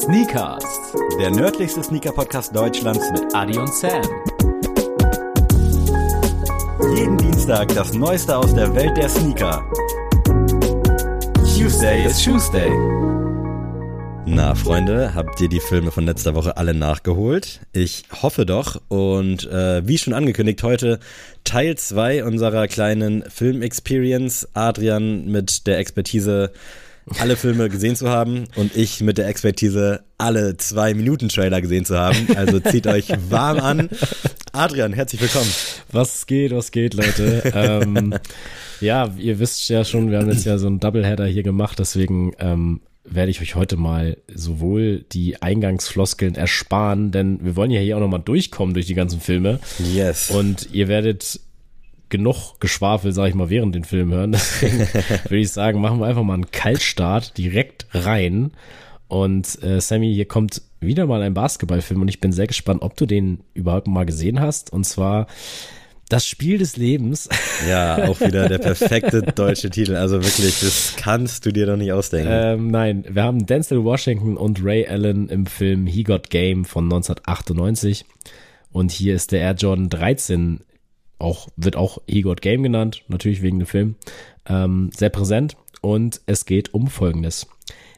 Sneakers, der nördlichste Sneaker-Podcast Deutschlands mit Adi und Sam. jeden Dienstag das Neueste aus der Welt der Sneaker. Tuesday ist Tuesday. Na, Freunde, habt ihr die Filme von letzter Woche alle nachgeholt? Ich hoffe doch. Und äh, wie schon angekündigt, heute Teil 2 unserer kleinen Film-Experience. Adrian mit der Expertise alle Filme gesehen zu haben und ich mit der Expertise alle zwei Minuten Trailer gesehen zu haben. Also zieht euch warm an. Adrian, herzlich willkommen. Was geht, was geht, Leute? ähm, ja, ihr wisst ja schon, wir haben jetzt ja so einen Doubleheader hier gemacht, deswegen ähm, werde ich euch heute mal sowohl die Eingangsfloskeln ersparen, denn wir wollen ja hier auch nochmal durchkommen durch die ganzen Filme. Yes. Und ihr werdet genug Geschwafel, sag ich mal, während den Film hören. Deswegen würde ich sagen, machen wir einfach mal einen Kaltstart direkt rein. Und äh, Sammy, hier kommt wieder mal ein Basketballfilm und ich bin sehr gespannt, ob du den überhaupt mal gesehen hast. Und zwar das Spiel des Lebens. Ja, auch wieder der perfekte deutsche Titel. Also wirklich, das kannst du dir doch nicht ausdenken. Ähm, nein, wir haben Denzel Washington und Ray Allen im Film He Got Game von 1998. Und hier ist der Air Jordan 13 auch, wird auch He Game genannt, natürlich wegen dem Film, ähm, sehr präsent. Und es geht um Folgendes.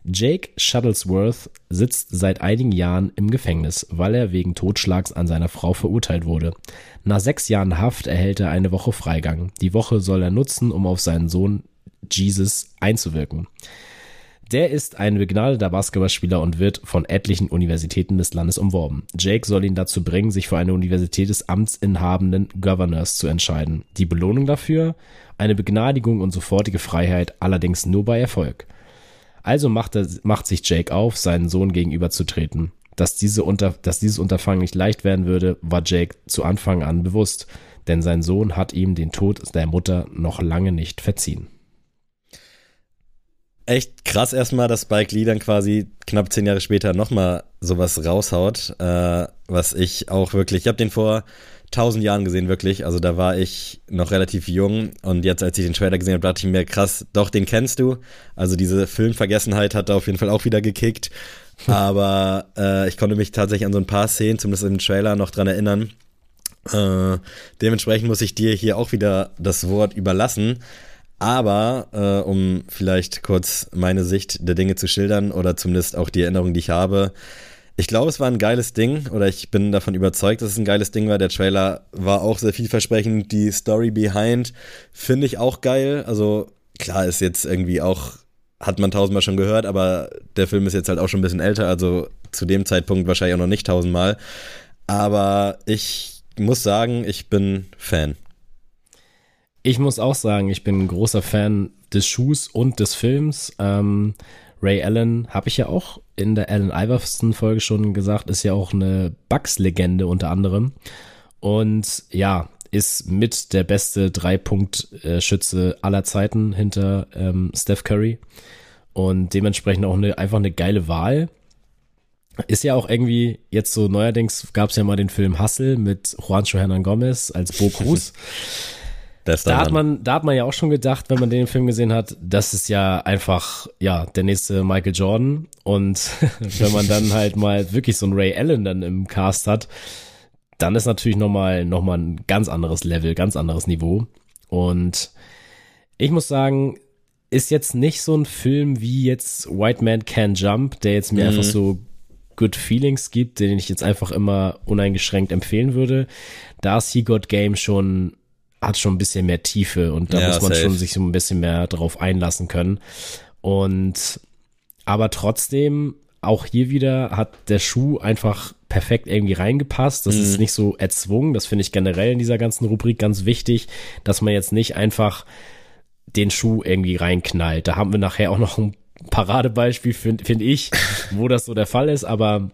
Jake Shuttlesworth sitzt seit einigen Jahren im Gefängnis, weil er wegen Totschlags an seiner Frau verurteilt wurde. Nach sechs Jahren Haft erhält er eine Woche Freigang. Die Woche soll er nutzen, um auf seinen Sohn Jesus einzuwirken. Der ist ein begnadeter Basketballspieler und wird von etlichen Universitäten des Landes umworben. Jake soll ihn dazu bringen, sich für eine Universität des amtsinhabenden Governors zu entscheiden. Die Belohnung dafür? Eine Begnadigung und sofortige Freiheit, allerdings nur bei Erfolg. Also macht, er, macht sich Jake auf, seinen Sohn gegenüberzutreten. Dass, diese unter, dass dieses Unterfangen nicht leicht werden würde, war Jake zu Anfang an bewusst, denn sein Sohn hat ihm den Tod der Mutter noch lange nicht verziehen echt krass erstmal, dass Spike Lee dann quasi knapp zehn Jahre später nochmal sowas raushaut, äh, was ich auch wirklich, ich habe den vor tausend Jahren gesehen, wirklich, also da war ich noch relativ jung und jetzt, als ich den Trailer gesehen habe, dachte ich mir, krass, doch, den kennst du, also diese Filmvergessenheit hat da auf jeden Fall auch wieder gekickt, aber äh, ich konnte mich tatsächlich an so ein paar Szenen, zumindest im Trailer, noch dran erinnern, äh, dementsprechend muss ich dir hier auch wieder das Wort überlassen, aber äh, um vielleicht kurz meine Sicht der Dinge zu schildern oder zumindest auch die Erinnerung, die ich habe. Ich glaube, es war ein geiles Ding oder ich bin davon überzeugt, dass es ein geiles Ding war. Der Trailer war auch sehr vielversprechend. Die Story behind finde ich auch geil. Also klar ist jetzt irgendwie auch, hat man tausendmal schon gehört, aber der Film ist jetzt halt auch schon ein bisschen älter. Also zu dem Zeitpunkt wahrscheinlich auch noch nicht tausendmal. Aber ich muss sagen, ich bin Fan. Ich muss auch sagen, ich bin ein großer Fan des Schuhs und des Films. Ähm, Ray Allen habe ich ja auch in der Allen Iverson Folge schon gesagt, ist ja auch eine Bucks-Legende unter anderem. Und ja, ist mit der beste Drei-Punkt-Schütze aller Zeiten hinter ähm, Steph Curry. Und dementsprechend auch eine, einfach eine geile Wahl. Ist ja auch irgendwie, jetzt so neuerdings gab es ja mal den Film Hustle mit Juancho Hernan Gomez als Bo Cruz. Bester da hat man, da hat man ja auch schon gedacht, wenn man den Film gesehen hat, das ist ja einfach, ja, der nächste Michael Jordan. Und wenn man dann halt mal wirklich so einen Ray Allen dann im Cast hat, dann ist natürlich nochmal, noch mal ein ganz anderes Level, ganz anderes Niveau. Und ich muss sagen, ist jetzt nicht so ein Film wie jetzt White Man Can Jump, der jetzt mir Mhm. einfach so Good Feelings gibt, den ich jetzt einfach immer uneingeschränkt empfehlen würde. Da ist He Got Game schon hat schon ein bisschen mehr Tiefe und da Ja, muss man safe. schon sich so ein bisschen mehr drauf einlassen können. Und aber trotzdem, auch hier wieder hat der Schuh einfach perfekt irgendwie reingepasst. Das ist nicht so erzwungen. Das finde ich generell in dieser ganzen Rubrik ganz wichtig, dass man jetzt nicht einfach den Schuh irgendwie reinknallt. Da haben wir nachher auch noch ein Paradebeispiel, finde find ich, wo das so der Fall ist, aber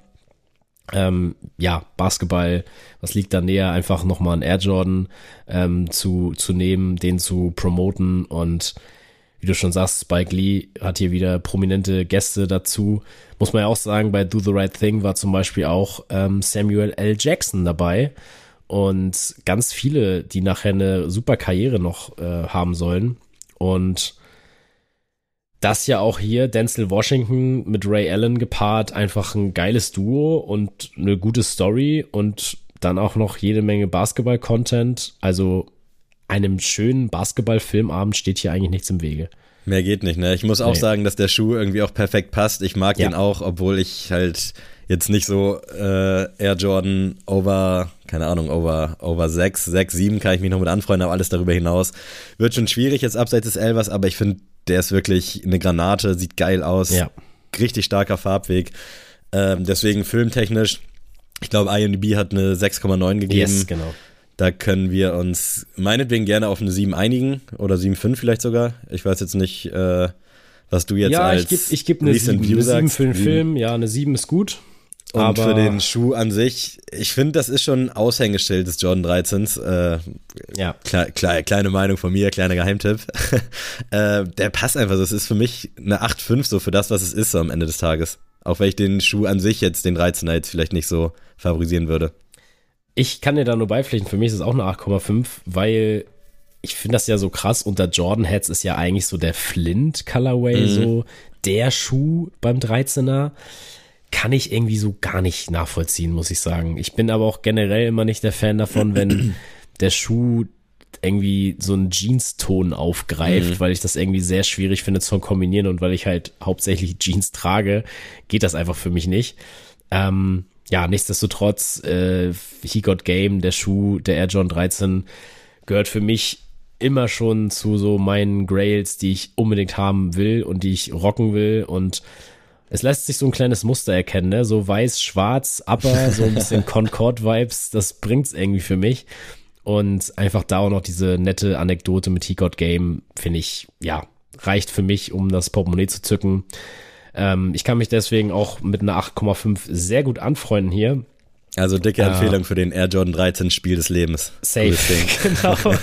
ähm, ja, Basketball, was liegt da näher, einfach nochmal einen Air Jordan ähm, zu, zu nehmen, den zu promoten und wie du schon sagst, Spike Lee hat hier wieder prominente Gäste dazu. Muss man ja auch sagen, bei Do the Right Thing war zum Beispiel auch ähm, Samuel L. Jackson dabei und ganz viele, die nachher eine super Karriere noch äh, haben sollen. Und das ja auch hier Denzel Washington mit Ray Allen gepaart einfach ein geiles Duo und eine gute Story und dann auch noch jede Menge Basketball-Content. Also einem schönen Basketball-Filmabend steht hier eigentlich nichts im Wege. Mehr geht nicht, ne? Ich muss auch nee. sagen, dass der Schuh irgendwie auch perfekt passt. Ich mag ja. den auch, obwohl ich halt jetzt nicht so äh, Air Jordan over, keine Ahnung, over, over 6, 6, 7 kann ich mich noch mit anfreunden, aber alles darüber hinaus wird schon schwierig jetzt abseits des Elvers, aber ich finde, der ist wirklich eine Granate, sieht geil aus, ja. richtig starker Farbweg. Ähm, deswegen filmtechnisch, ich glaube, IMDb hat eine 6,9 gegeben. Yes, genau. Da können wir uns meinetwegen gerne auf eine 7 einigen oder 7,5 vielleicht sogar. Ich weiß jetzt nicht, äh, was du jetzt ja, als ich gebe geb eine 7, eine 7 für den Film. Ja, eine 7 ist gut. Und aber für den Schuh an sich, ich finde, das ist schon ein Aushängeschild des Jordan 13s. Äh, ja. Kle kle kleine Meinung von mir, kleiner Geheimtipp. äh, der passt einfach. Das ist für mich eine 8,5 so für das, was es ist so am Ende des Tages. Auch wenn ich den Schuh an sich jetzt, den 13er jetzt vielleicht nicht so favorisieren würde. Ich kann dir da nur beipflichten. Für mich ist es auch eine 8,5, weil ich finde das ja so krass. Unter Jordan Heads ist ja eigentlich so der Flint Colorway mhm. so der Schuh beim 13er kann ich irgendwie so gar nicht nachvollziehen, muss ich sagen. Ich bin aber auch generell immer nicht der Fan davon, wenn der Schuh irgendwie so einen Jeans-Ton aufgreift, mhm. weil ich das irgendwie sehr schwierig finde zu kombinieren und weil ich halt hauptsächlich Jeans trage, geht das einfach für mich nicht. Ähm, ja, nichtsdestotrotz, äh, He Got Game, der Schuh, der Air John 13, gehört für mich immer schon zu so meinen Grails, die ich unbedingt haben will und die ich rocken will und es lässt sich so ein kleines Muster erkennen, ne? So weiß, schwarz, aber so ein bisschen Concord-Vibes, das bringt's irgendwie für mich. Und einfach da auch noch diese nette Anekdote mit He Got Game, finde ich, ja, reicht für mich, um das Portemonnaie zu zücken. Ähm, ich kann mich deswegen auch mit einer 8,5 sehr gut anfreunden hier. Also dicke Empfehlung für den Air Jordan 13 Spiel des Lebens. Safe, genau.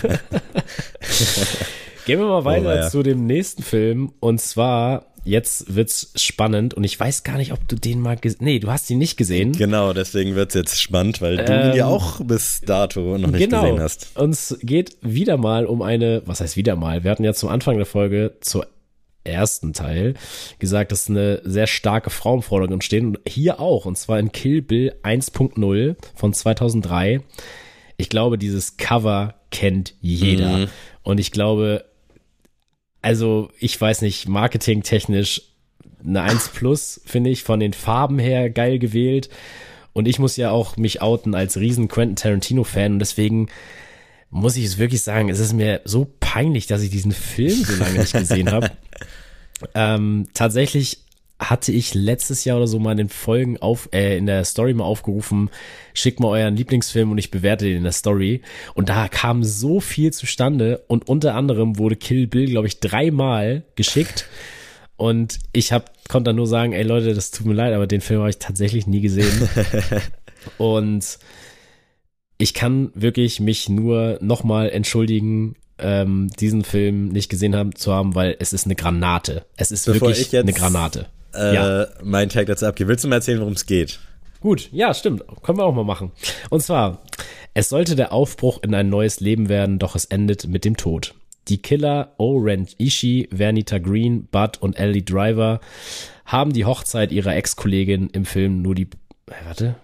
Gehen wir mal weiter oh, ja. zu dem nächsten Film. Und zwar jetzt wird's spannend und ich weiß gar nicht, ob du den mal gesehen Nee, du hast ihn nicht gesehen. Genau, deswegen wird's jetzt spannend, weil ähm, du ihn ja ähm, auch bis dato noch nicht genau. gesehen hast. Uns geht wieder mal um eine, was heißt wieder mal? Wir hatten ja zum Anfang der Folge zur ersten Teil gesagt, dass eine sehr starke Frau im Vordergrund stehen und hier auch und zwar in Kill Bill 1.0 von 2003. Ich glaube, dieses Cover kennt jeder mhm. und ich glaube, also ich weiß nicht, marketingtechnisch eine 1 plus, finde ich, von den Farben her geil gewählt. Und ich muss ja auch mich outen als riesen Quentin Tarantino-Fan und deswegen muss ich es wirklich sagen, es ist mir so peinlich, dass ich diesen Film so lange nicht gesehen habe. ähm, tatsächlich hatte ich letztes Jahr oder so mal in den Folgen auf, äh, in der Story mal aufgerufen, schickt mal euren Lieblingsfilm und ich bewerte den in der Story. Und da kam so viel zustande und unter anderem wurde Kill Bill, glaube ich, dreimal geschickt. Und ich hab, konnte dann nur sagen, ey Leute, das tut mir leid, aber den Film habe ich tatsächlich nie gesehen. und ich kann wirklich mich nur nochmal entschuldigen, ähm, diesen Film nicht gesehen haben, zu haben, weil es ist eine Granate. Es ist Bevor wirklich eine Granate äh, ja. meinen Tag dazu abgebe. Willst du mal erzählen, worum es geht? Gut, ja, stimmt. Können wir auch mal machen. Und zwar, es sollte der Aufbruch in ein neues Leben werden, doch es endet mit dem Tod. Die Killer Oren Ishii, Vernita Green, Bud und Ellie Driver haben die Hochzeit ihrer Ex-Kollegin im Film nur die, äh, warte,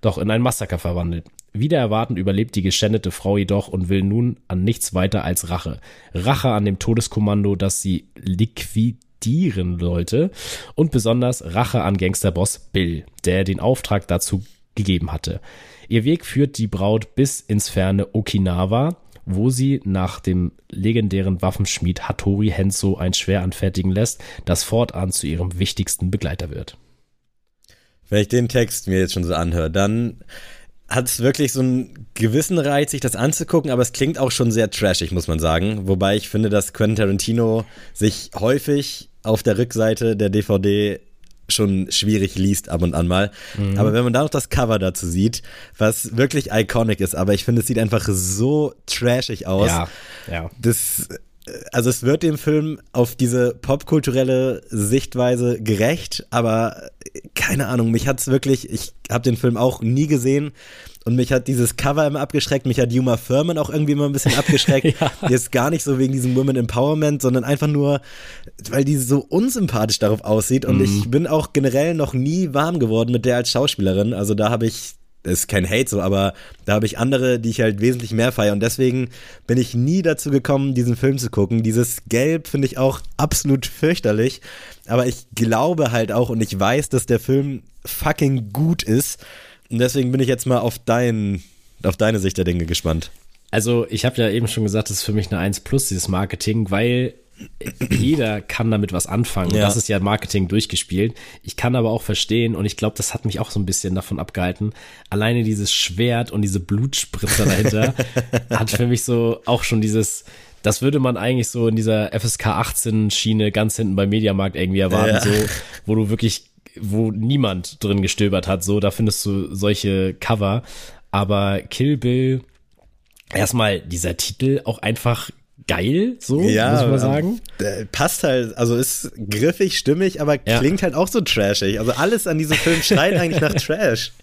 doch in ein Massaker verwandelt. Wieder erwartend überlebt die geschändete Frau jedoch und will nun an nichts weiter als Rache. Rache an dem Todeskommando, das sie liquidiert profitieren sollte und besonders Rache an Gangsterboss Bill, der den Auftrag dazu gegeben hatte. Ihr Weg führt die Braut bis ins ferne Okinawa, wo sie nach dem legendären Waffenschmied Hattori Henso ein Schwer anfertigen lässt, das fortan zu ihrem wichtigsten Begleiter wird. Wenn ich den Text mir jetzt schon so anhöre, dann hat es wirklich so einen gewissen Reiz, sich das anzugucken, aber es klingt auch schon sehr trashig, muss man sagen. Wobei ich finde, dass Quentin Tarantino sich häufig auf der Rückseite der DVD schon schwierig liest ab und an mal. Mhm. Aber wenn man da noch das Cover dazu sieht, was wirklich iconic ist, aber ich finde, es sieht einfach so trashig aus. Ja, ja. Das also es wird dem Film auf diese popkulturelle Sichtweise gerecht, aber keine Ahnung, mich hat's wirklich, ich habe den Film auch nie gesehen und mich hat dieses Cover immer abgeschreckt, mich hat Yuma Furman auch irgendwie immer ein bisschen abgeschreckt. ja. Jetzt gar nicht so wegen diesem Women Empowerment, sondern einfach nur, weil die so unsympathisch darauf aussieht und mm. ich bin auch generell noch nie warm geworden mit der als Schauspielerin, also da habe ich das ist kein Hate so, aber da habe ich andere, die ich halt wesentlich mehr feiere. Und deswegen bin ich nie dazu gekommen, diesen Film zu gucken. Dieses Gelb finde ich auch absolut fürchterlich. Aber ich glaube halt auch und ich weiß, dass der Film fucking gut ist. Und deswegen bin ich jetzt mal auf, dein, auf deine Sicht der Dinge gespannt. Also, ich habe ja eben schon gesagt, das ist für mich eine 1 plus, dieses Marketing, weil jeder kann damit was anfangen. Ja. Das ist ja Marketing durchgespielt. Ich kann aber auch verstehen, und ich glaube, das hat mich auch so ein bisschen davon abgehalten. Alleine dieses Schwert und diese Blutspritzer dahinter hat für mich so auch schon dieses, das würde man eigentlich so in dieser FSK 18 Schiene ganz hinten beim Mediamarkt irgendwie erwarten, ja. so, wo du wirklich, wo niemand drin gestöbert hat, so, da findest du solche Cover. Aber Kill Bill, erstmal dieser Titel auch einfach geil, so, ja, muss man sagen. Passt halt, also ist griffig, stimmig, aber ja. klingt halt auch so trashig. Also alles an diesem Film schreit eigentlich nach Trash.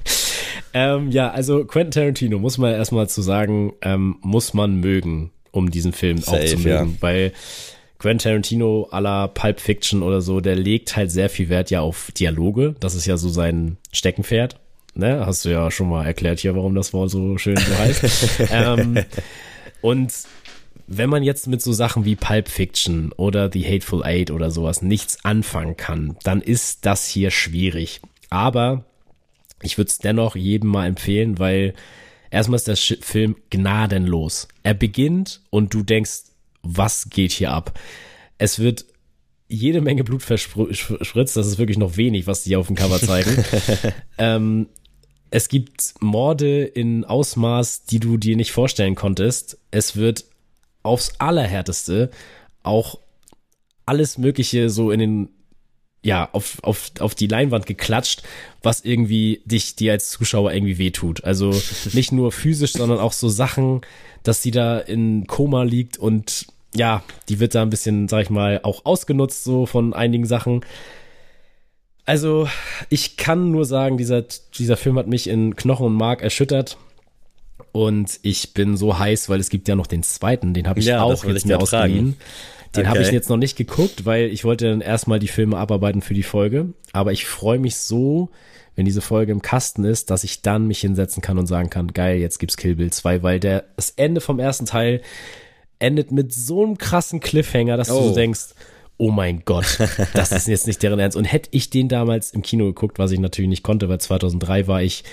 Ähm, ja, also Quentin Tarantino, muss man erstmal zu sagen, ähm, muss man mögen, um diesen Film Safe, auch zu mögen, ja. weil Quentin Tarantino à la Pulp Fiction oder so, der legt halt sehr viel Wert ja auf Dialoge. Das ist ja so sein Steckenpferd. Ne? Hast du ja schon mal erklärt hier, warum das Wort so schön so heißt. ähm, und wenn man jetzt mit so Sachen wie Pulp Fiction oder The Hateful Eight oder sowas nichts anfangen kann, dann ist das hier schwierig. Aber ich würde es dennoch jedem mal empfehlen, weil erstmal ist der Film gnadenlos. Er beginnt und du denkst, was geht hier ab? Es wird jede Menge Blut verspritzt, das ist wirklich noch wenig, was die auf dem Cover zeigen. ähm, es gibt Morde in Ausmaß, die du dir nicht vorstellen konntest. Es wird aufs Allerhärteste auch alles Mögliche so in den ja, auf, auf, auf die Leinwand geklatscht, was irgendwie dich, dir als Zuschauer irgendwie wehtut. Also nicht nur physisch, sondern auch so Sachen, dass sie da in Koma liegt und ja, die wird da ein bisschen, sag ich mal, auch ausgenutzt, so von einigen Sachen. Also, ich kann nur sagen, dieser, dieser Film hat mich in Knochen und Mark erschüttert. Und ich bin so heiß, weil es gibt ja noch den zweiten, den habe ich ja, auch jetzt mir ausgeliehen. Den okay. habe ich jetzt noch nicht geguckt, weil ich wollte dann erstmal die Filme abarbeiten für die Folge. Aber ich freue mich so, wenn diese Folge im Kasten ist, dass ich dann mich hinsetzen kann und sagen kann, geil, jetzt gibt's Kill Bill 2, weil der, das Ende vom ersten Teil endet mit so einem krassen Cliffhanger, dass oh. du so denkst, oh mein Gott, das ist jetzt nicht deren Ernst. Und hätte ich den damals im Kino geguckt, was ich natürlich nicht konnte, weil 2003 war ich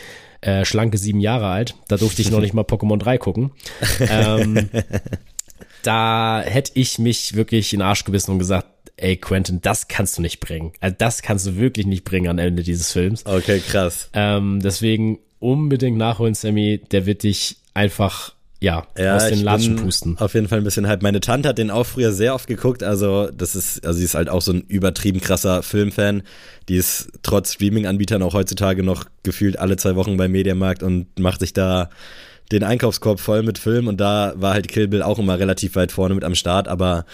äh, schlanke sieben Jahre alt. Da durfte ich noch nicht mal Pokémon 3 gucken. Ähm, da hätte ich mich wirklich in den Arsch gebissen und gesagt, ey Quentin, das kannst du nicht bringen. Also das kannst du wirklich nicht bringen am Ende dieses Films. Okay, krass. Ähm, deswegen unbedingt nachholen, Sammy. Der wird dich einfach ja, ja aus den Latschen pusten. Auf jeden Fall ein bisschen halt. Meine Tante hat den auch früher sehr oft geguckt. Also, das ist, also sie ist halt auch so ein übertrieben krasser Filmfan. Die ist trotz Streaming-Anbietern auch heutzutage noch gefühlt alle zwei Wochen beim Mediamarkt und macht sich da den Einkaufskorb voll mit Film. Und da war halt Kill Bill auch immer relativ weit vorne mit am Start, aber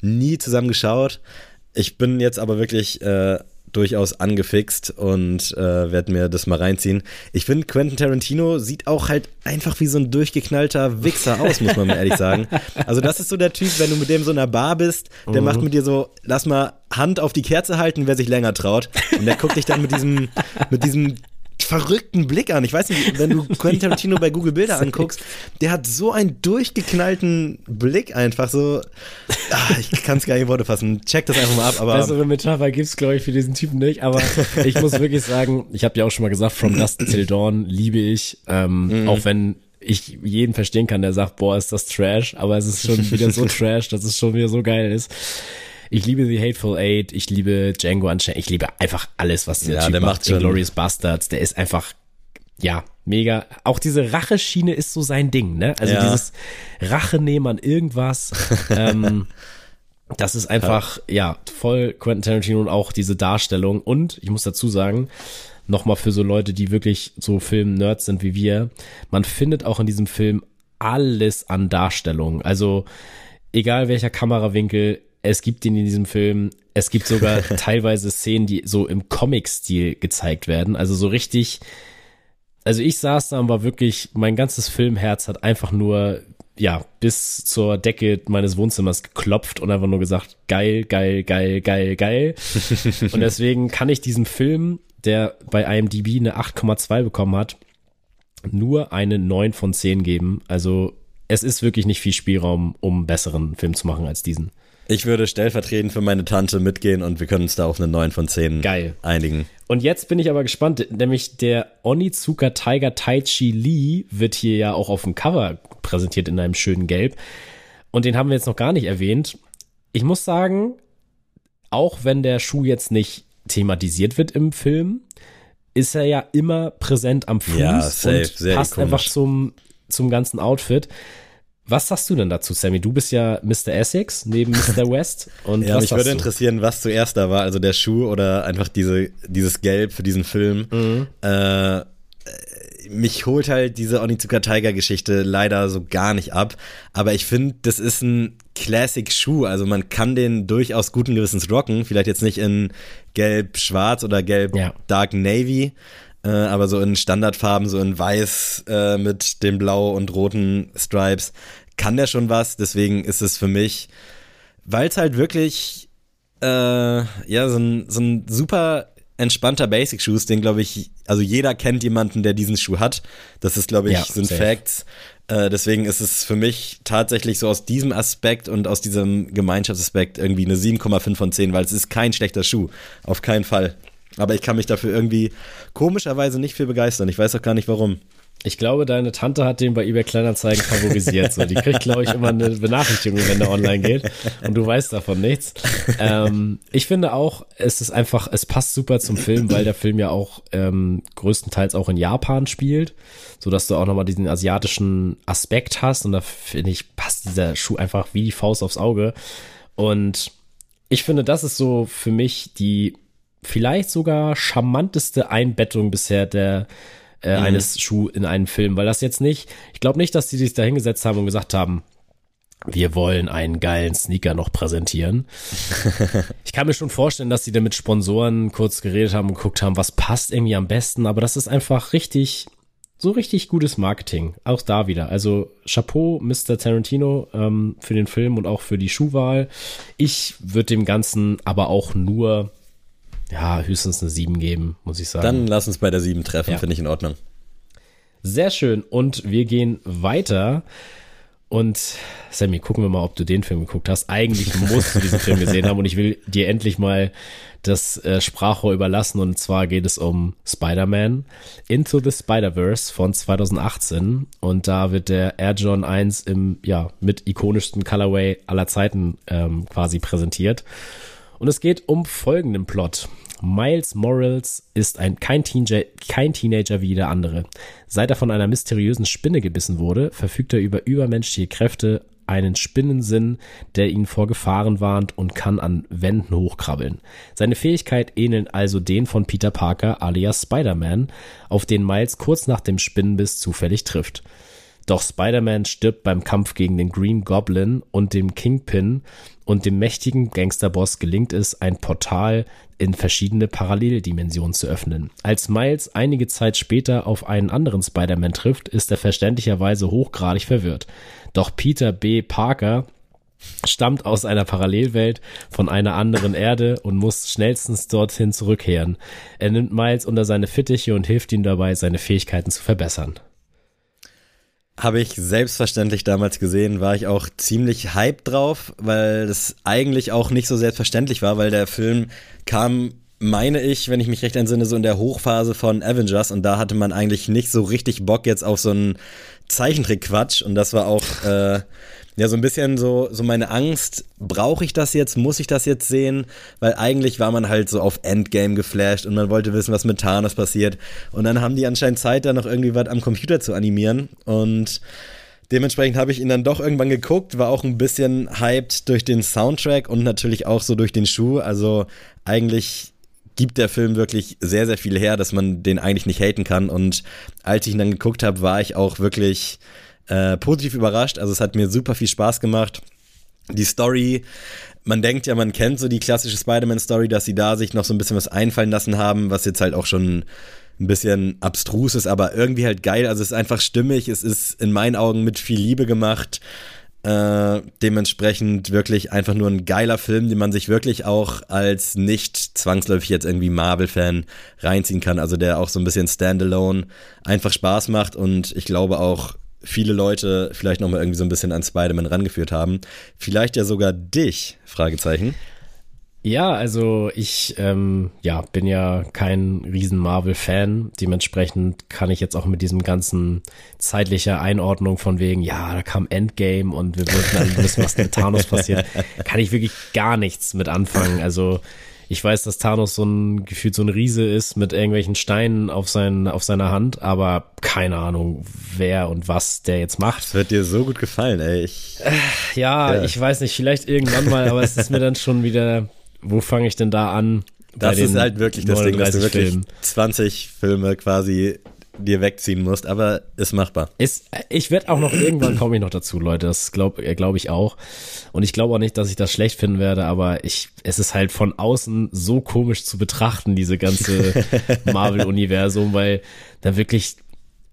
nie zusammen geschaut. Ich bin jetzt aber wirklich äh, durchaus angefixt und äh, werde mir das mal reinziehen. Ich finde, Quentin Tarantino sieht auch halt einfach wie so ein durchgeknallter Wichser aus, muss man mal ehrlich sagen. Also das ist so der Typ, wenn du mit dem so in einer Bar bist, der mhm. macht mit dir so, lass mal Hand auf die Kerze halten, wer sich länger traut. Und der guckt dich dann mit diesem, mit diesem verrückten Blick an. Ich weiß nicht, wenn du Quentin Tarantino bei Google Bilder anguckst, der hat so einen durchgeknallten Blick einfach so. Ach, ich kann es gar nicht in Worte fassen. Check das einfach mal ab. Aber Bessere Metapher gibt's glaube ich für diesen Typen nicht. Aber ich muss wirklich sagen, ich habe ja auch schon mal gesagt, From Dust Till Dawn liebe ich, ähm, mhm. auch wenn ich jeden verstehen kann, der sagt, boah, ist das Trash, aber es ist schon wieder so Trash, dass es schon wieder so geil ist. Ich liebe The Hateful Eight, ich liebe Django Unchained, ich liebe einfach alles, was der ja, Typ der macht. macht Glorious Bastards, der ist einfach, ja, mega. Auch diese Racheschiene ist so sein Ding, ne? Also ja. dieses Rache nehmen an irgendwas. ähm, das ist einfach, ja. ja, voll Quentin Tarantino und auch diese Darstellung. Und ich muss dazu sagen, nochmal für so Leute, die wirklich so Film-Nerds sind wie wir, man findet auch in diesem Film alles an Darstellung. Also egal welcher Kamerawinkel, es gibt ihn in diesem Film. Es gibt sogar teilweise Szenen, die so im Comic-Stil gezeigt werden. Also so richtig. Also ich saß da und war wirklich, mein ganzes Filmherz hat einfach nur, ja, bis zur Decke meines Wohnzimmers geklopft und einfach nur gesagt, geil, geil, geil, geil, geil. und deswegen kann ich diesem Film, der bei IMDb eine 8,2 bekommen hat, nur eine 9 von 10 geben. Also es ist wirklich nicht viel Spielraum, um einen besseren Film zu machen als diesen. Ich würde stellvertretend für meine Tante mitgehen und wir können uns da auf eine 9 von 10 Geil. einigen. Und jetzt bin ich aber gespannt, nämlich der Onizuka Tiger Taichi Lee wird hier ja auch auf dem Cover präsentiert in einem schönen Gelb. Und den haben wir jetzt noch gar nicht erwähnt. Ich muss sagen, auch wenn der Schuh jetzt nicht thematisiert wird im Film, ist er ja immer präsent am Fuß Ja, safe, und sehr passt einfach zum, zum ganzen Outfit. Was sagst du denn dazu, Sammy? Du bist ja Mr. Essex neben Mr. West. Und Ja, mich würde du? interessieren, was zuerst da war, also der Schuh oder einfach diese, dieses Gelb für diesen Film. Mhm. Äh, mich holt halt diese Onizuka Tiger Geschichte leider so gar nicht ab. Aber ich finde, das ist ein Classic-Schuh. Also man kann den durchaus guten Gewissens rocken. Vielleicht jetzt nicht in gelb-schwarz oder Ja. gelb-dark navy. Äh, aber so in Standardfarben, so in weiß äh, mit den blau und roten Stripes, kann der schon was. Deswegen ist es für mich, weil es halt wirklich äh, ja so ein, so ein super entspannter Basic-Schuh ist, den glaube ich, also jeder kennt jemanden, der diesen Schuh hat. Das ist, glaube ich, Ja, sind safe. Facts. Äh, deswegen ist es für mich tatsächlich so aus diesem Aspekt und aus diesem Gemeinschaftsaspekt irgendwie eine 7,5 von 10, weil es ist kein schlechter Schuh. Auf keinen Fall. Aber ich kann mich dafür irgendwie komischerweise nicht viel begeistern. Ich weiß auch gar nicht warum. Ich glaube, deine Tante hat den bei eBay Kleinanzeigen favorisiert. So, die kriegt, glaube ich, immer eine Benachrichtigung, wenn der online geht. Und du weißt davon nichts. Ähm, ich finde auch, es ist einfach, es passt super zum Film, weil der Film ja auch ähm, größtenteils auch in Japan spielt, so dass du auch nochmal diesen asiatischen Aspekt hast. Und da finde ich, passt dieser Schuh einfach wie die Faust aufs Auge. Und ich finde, das ist so für mich die vielleicht sogar charmanteste Einbettung bisher der äh, eines Schuh in einen Film, weil das jetzt nicht, ich glaube nicht, dass die sich da hingesetzt haben und gesagt haben, wir wollen einen geilen Sneaker noch präsentieren. ich kann mir schon vorstellen, dass die da mit Sponsoren kurz geredet haben und geguckt haben, was passt irgendwie am besten, aber das ist einfach richtig, so richtig gutes Marketing. Auch da wieder. Also Chapeau, Mr. Tarantino, ähm, für den Film und auch für die Schuhwahl. Ich würde dem Ganzen aber auch nur, ja, höchstens eine 7 geben, muss ich sagen. Dann lass uns bei der 7 treffen, Ja. finde ich in Ordnung. Sehr schön. Und wir gehen weiter. Und Sammy, gucken wir mal, ob du den Film geguckt hast. Eigentlich musst du diesen Film gesehen haben und ich will dir endlich mal das äh, Sprachrohr überlassen. Und zwar geht es um Spider-Man Into the Spider-Verse von 2018. Und da wird der Air John 1 im, ja, mit ikonischsten Colorway aller Zeiten ähm, quasi präsentiert. Und es geht um folgenden Plot. Miles Morales ist ein, kein, Teenager, kein Teenager wie jeder andere. Seit er von einer mysteriösen Spinne gebissen wurde, verfügt er über übermenschliche Kräfte, einen Spinnensinn, der ihn vor Gefahren warnt und kann an Wänden hochkrabbeln. Seine Fähigkeit ähneln also den von Peter Parker alias Spider-Man, auf den Miles kurz nach dem Spinnenbiss zufällig trifft. Doch Spider-Man stirbt beim Kampf gegen den Green Goblin und dem Kingpin und dem mächtigen Gangsterboss gelingt es, ein Portal in verschiedene Paralleldimensionen zu öffnen. Als Miles einige Zeit später auf einen anderen Spider-Man trifft, ist er verständlicherweise hochgradig verwirrt. Doch Peter B. Parker stammt aus einer Parallelwelt von einer anderen Erde und muss schnellstens dorthin zurückkehren. Er nimmt Miles unter seine Fittiche und hilft ihm dabei, seine Fähigkeiten zu verbessern. Habe ich selbstverständlich damals gesehen, war ich auch ziemlich hyped drauf, weil das eigentlich auch nicht so selbstverständlich war, weil der Film kam, meine ich, wenn ich mich recht entsinne, so in der Hochphase von Avengers und da hatte man eigentlich nicht so richtig Bock jetzt auf so einen Zeichentrick-Quatsch und das war auch äh, ja so ein bisschen so, so meine Angst, brauche ich das jetzt, muss ich das jetzt sehen, weil eigentlich war man halt so auf Endgame geflasht und man wollte wissen, was mit Thanos passiert und dann haben die anscheinend Zeit, da noch irgendwie was am Computer zu animieren und Dementsprechend habe ich ihn dann doch irgendwann geguckt, war auch ein bisschen hyped durch den Soundtrack und natürlich auch so durch den Schuh. Also eigentlich gibt der Film wirklich sehr, sehr viel her, dass man den eigentlich nicht haten kann. Und als ich ihn dann geguckt habe, war ich auch wirklich äh, positiv überrascht. Also es hat mir super viel Spaß gemacht. die Story, man denkt ja, man kennt so die klassische Spider-Man-Story, dass sie da sich noch so ein bisschen was einfallen lassen haben, was jetzt halt auch schon ein bisschen abstrus ist, aber irgendwie halt geil. Also es ist einfach stimmig, es ist in meinen Augen mit viel Liebe gemacht. Äh, dementsprechend wirklich einfach nur ein geiler Film, den man sich wirklich auch als nicht zwangsläufig jetzt irgendwie Marvel-Fan reinziehen kann. Also der auch so ein bisschen Standalone einfach Spaß macht und ich glaube auch viele Leute vielleicht nochmal irgendwie so ein bisschen an Spider-Man rangeführt haben. Vielleicht ja sogar dich, Fragezeichen. Ja, also ich ähm, ja, bin ja kein riesen Marvel-Fan. Dementsprechend kann ich jetzt auch mit diesem ganzen zeitlicher Einordnung von wegen, ja, da kam Endgame und wir wollten dann wissen, was mit Thanos passiert, kann ich wirklich gar nichts mit anfangen. Also ich weiß, dass Thanos so ein gefühlt so ein Riese ist mit irgendwelchen Steinen auf, sein, auf seiner Hand, aber keine Ahnung, wer und was der jetzt macht. Das wird dir so gut gefallen, ey. Ich, ja, ja, ich weiß nicht, vielleicht irgendwann mal, aber es ist mir dann schon wieder wo fange ich denn da an? Das ist halt wirklich das Ding, dass du wirklich Filmen. 20 Filme quasi dir wegziehen musst, aber ist machbar. Ist, ich werde auch noch irgendwann komme ich noch dazu, Leute. Das glaube äh, glaub ich auch. Und ich glaube auch nicht, dass ich das schlecht finden werde, aber ich, es ist halt von außen so komisch zu betrachten, diese ganze Marvel-Universum, weil da wirklich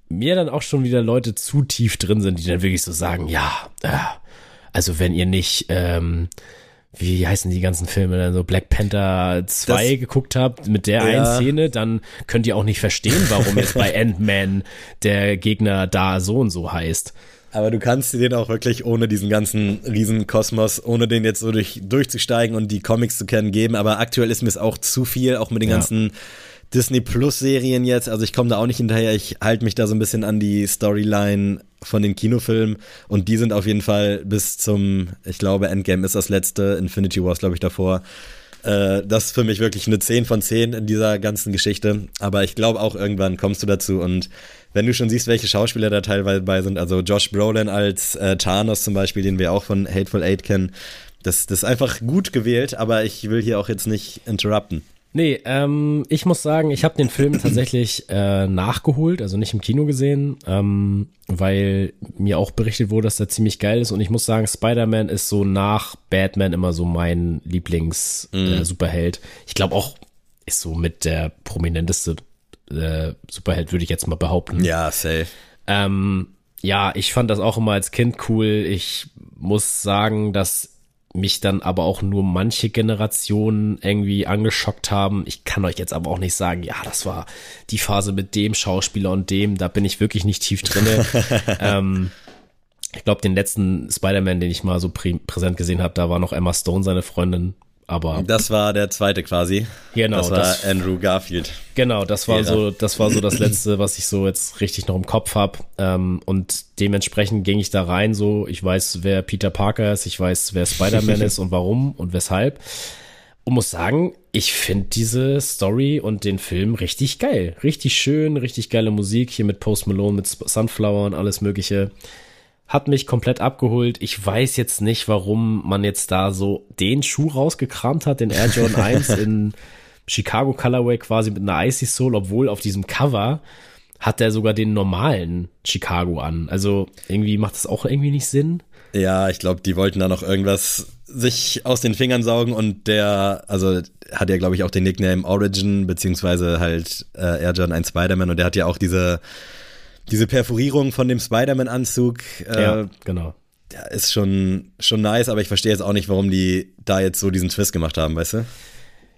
mir dann auch schon wieder Leute zu tief drin sind, die dann wirklich so sagen, ja, äh, also wenn ihr nicht ähm, wie heißen die ganzen Filme dann so Black Panther 2 das, geguckt habt mit der ja. einen Szene, dann könnt ihr auch nicht verstehen, warum jetzt bei Ant-Man der Gegner da so und so heißt. Aber du kannst dir den auch wirklich ohne diesen ganzen Riesenkosmos, ohne den jetzt so durch, durchzusteigen und die Comics zu kennen, geben. Aber aktuell ist mir es auch zu viel, auch mit den ja. ganzen Disney Plus Serien jetzt. Also ich komme da auch nicht hinterher. Ich halte mich da so ein bisschen an die Storyline von den Kinofilmen und die sind auf jeden Fall bis zum, ich glaube, Endgame ist das letzte, Infinity Wars, glaube ich, davor. Äh, das ist für mich wirklich eine 10 von 10 in dieser ganzen Geschichte. Aber ich glaube auch irgendwann kommst du dazu und wenn du schon siehst, welche Schauspieler da teilweise bei sind, also Josh Brolin als äh, Thanos zum Beispiel, den wir auch von Hateful Eight kennen, das, das ist einfach gut gewählt, aber ich will hier auch jetzt nicht interrupten. Nee, ähm, ich muss sagen, ich habe den Film tatsächlich äh, nachgeholt, also nicht im Kino gesehen, ähm, weil mir auch berichtet wurde, dass der ziemlich geil ist. Und ich muss sagen, Spider-Man ist so nach Batman immer so mein Lieblings-Superheld. Mhm. Äh, ich glaube auch, ist so mit der prominenteste äh, Superheld, würde ich jetzt mal behaupten. Ja, safe. Ähm, ja, ich fand das auch immer als Kind cool. Ich muss sagen, dass mich dann aber auch nur manche Generationen irgendwie angeschockt haben. Ich kann euch jetzt aber auch nicht sagen, ja, das war die Phase mit dem Schauspieler und dem, da bin ich wirklich nicht tief drinne. ähm, ich glaube, den letzten Spider-Man, den ich mal so prä präsent gesehen habe, da war noch Emma Stone seine Freundin aber das war der zweite quasi. Genau, das war das, Andrew Garfield. Genau, das war so, das war so das letzte, was ich so jetzt richtig noch im Kopf habe. Ähm, und dementsprechend ging ich da rein. So, ich weiß, wer Peter Parker ist, ich weiß, wer Spider-Man ist und warum und weshalb. Und muss sagen, ich finde diese Story und den Film richtig geil, richtig schön, richtig geile Musik hier mit Post Malone, mit Sunflower und alles Mögliche hat mich komplett abgeholt. Ich weiß jetzt nicht, warum man jetzt da so den Schuh rausgekramt hat, den Air Jordan 1 in Chicago Colorway quasi mit einer Icy Soul, obwohl auf diesem Cover hat er sogar den normalen Chicago an. Also irgendwie macht das auch irgendwie nicht Sinn. Ja, ich glaube, die wollten da noch irgendwas sich aus den Fingern saugen und der, also hat ja, glaube ich, auch den Nickname Origin, beziehungsweise halt äh, Air Jordan 1 Spider-Man und der hat ja auch diese diese Perforierung von dem Spider-Man-Anzug. Äh, ja, genau. Ja, ist schon, schon nice, aber ich verstehe jetzt auch nicht, warum die da jetzt so diesen Twist gemacht haben, weißt du?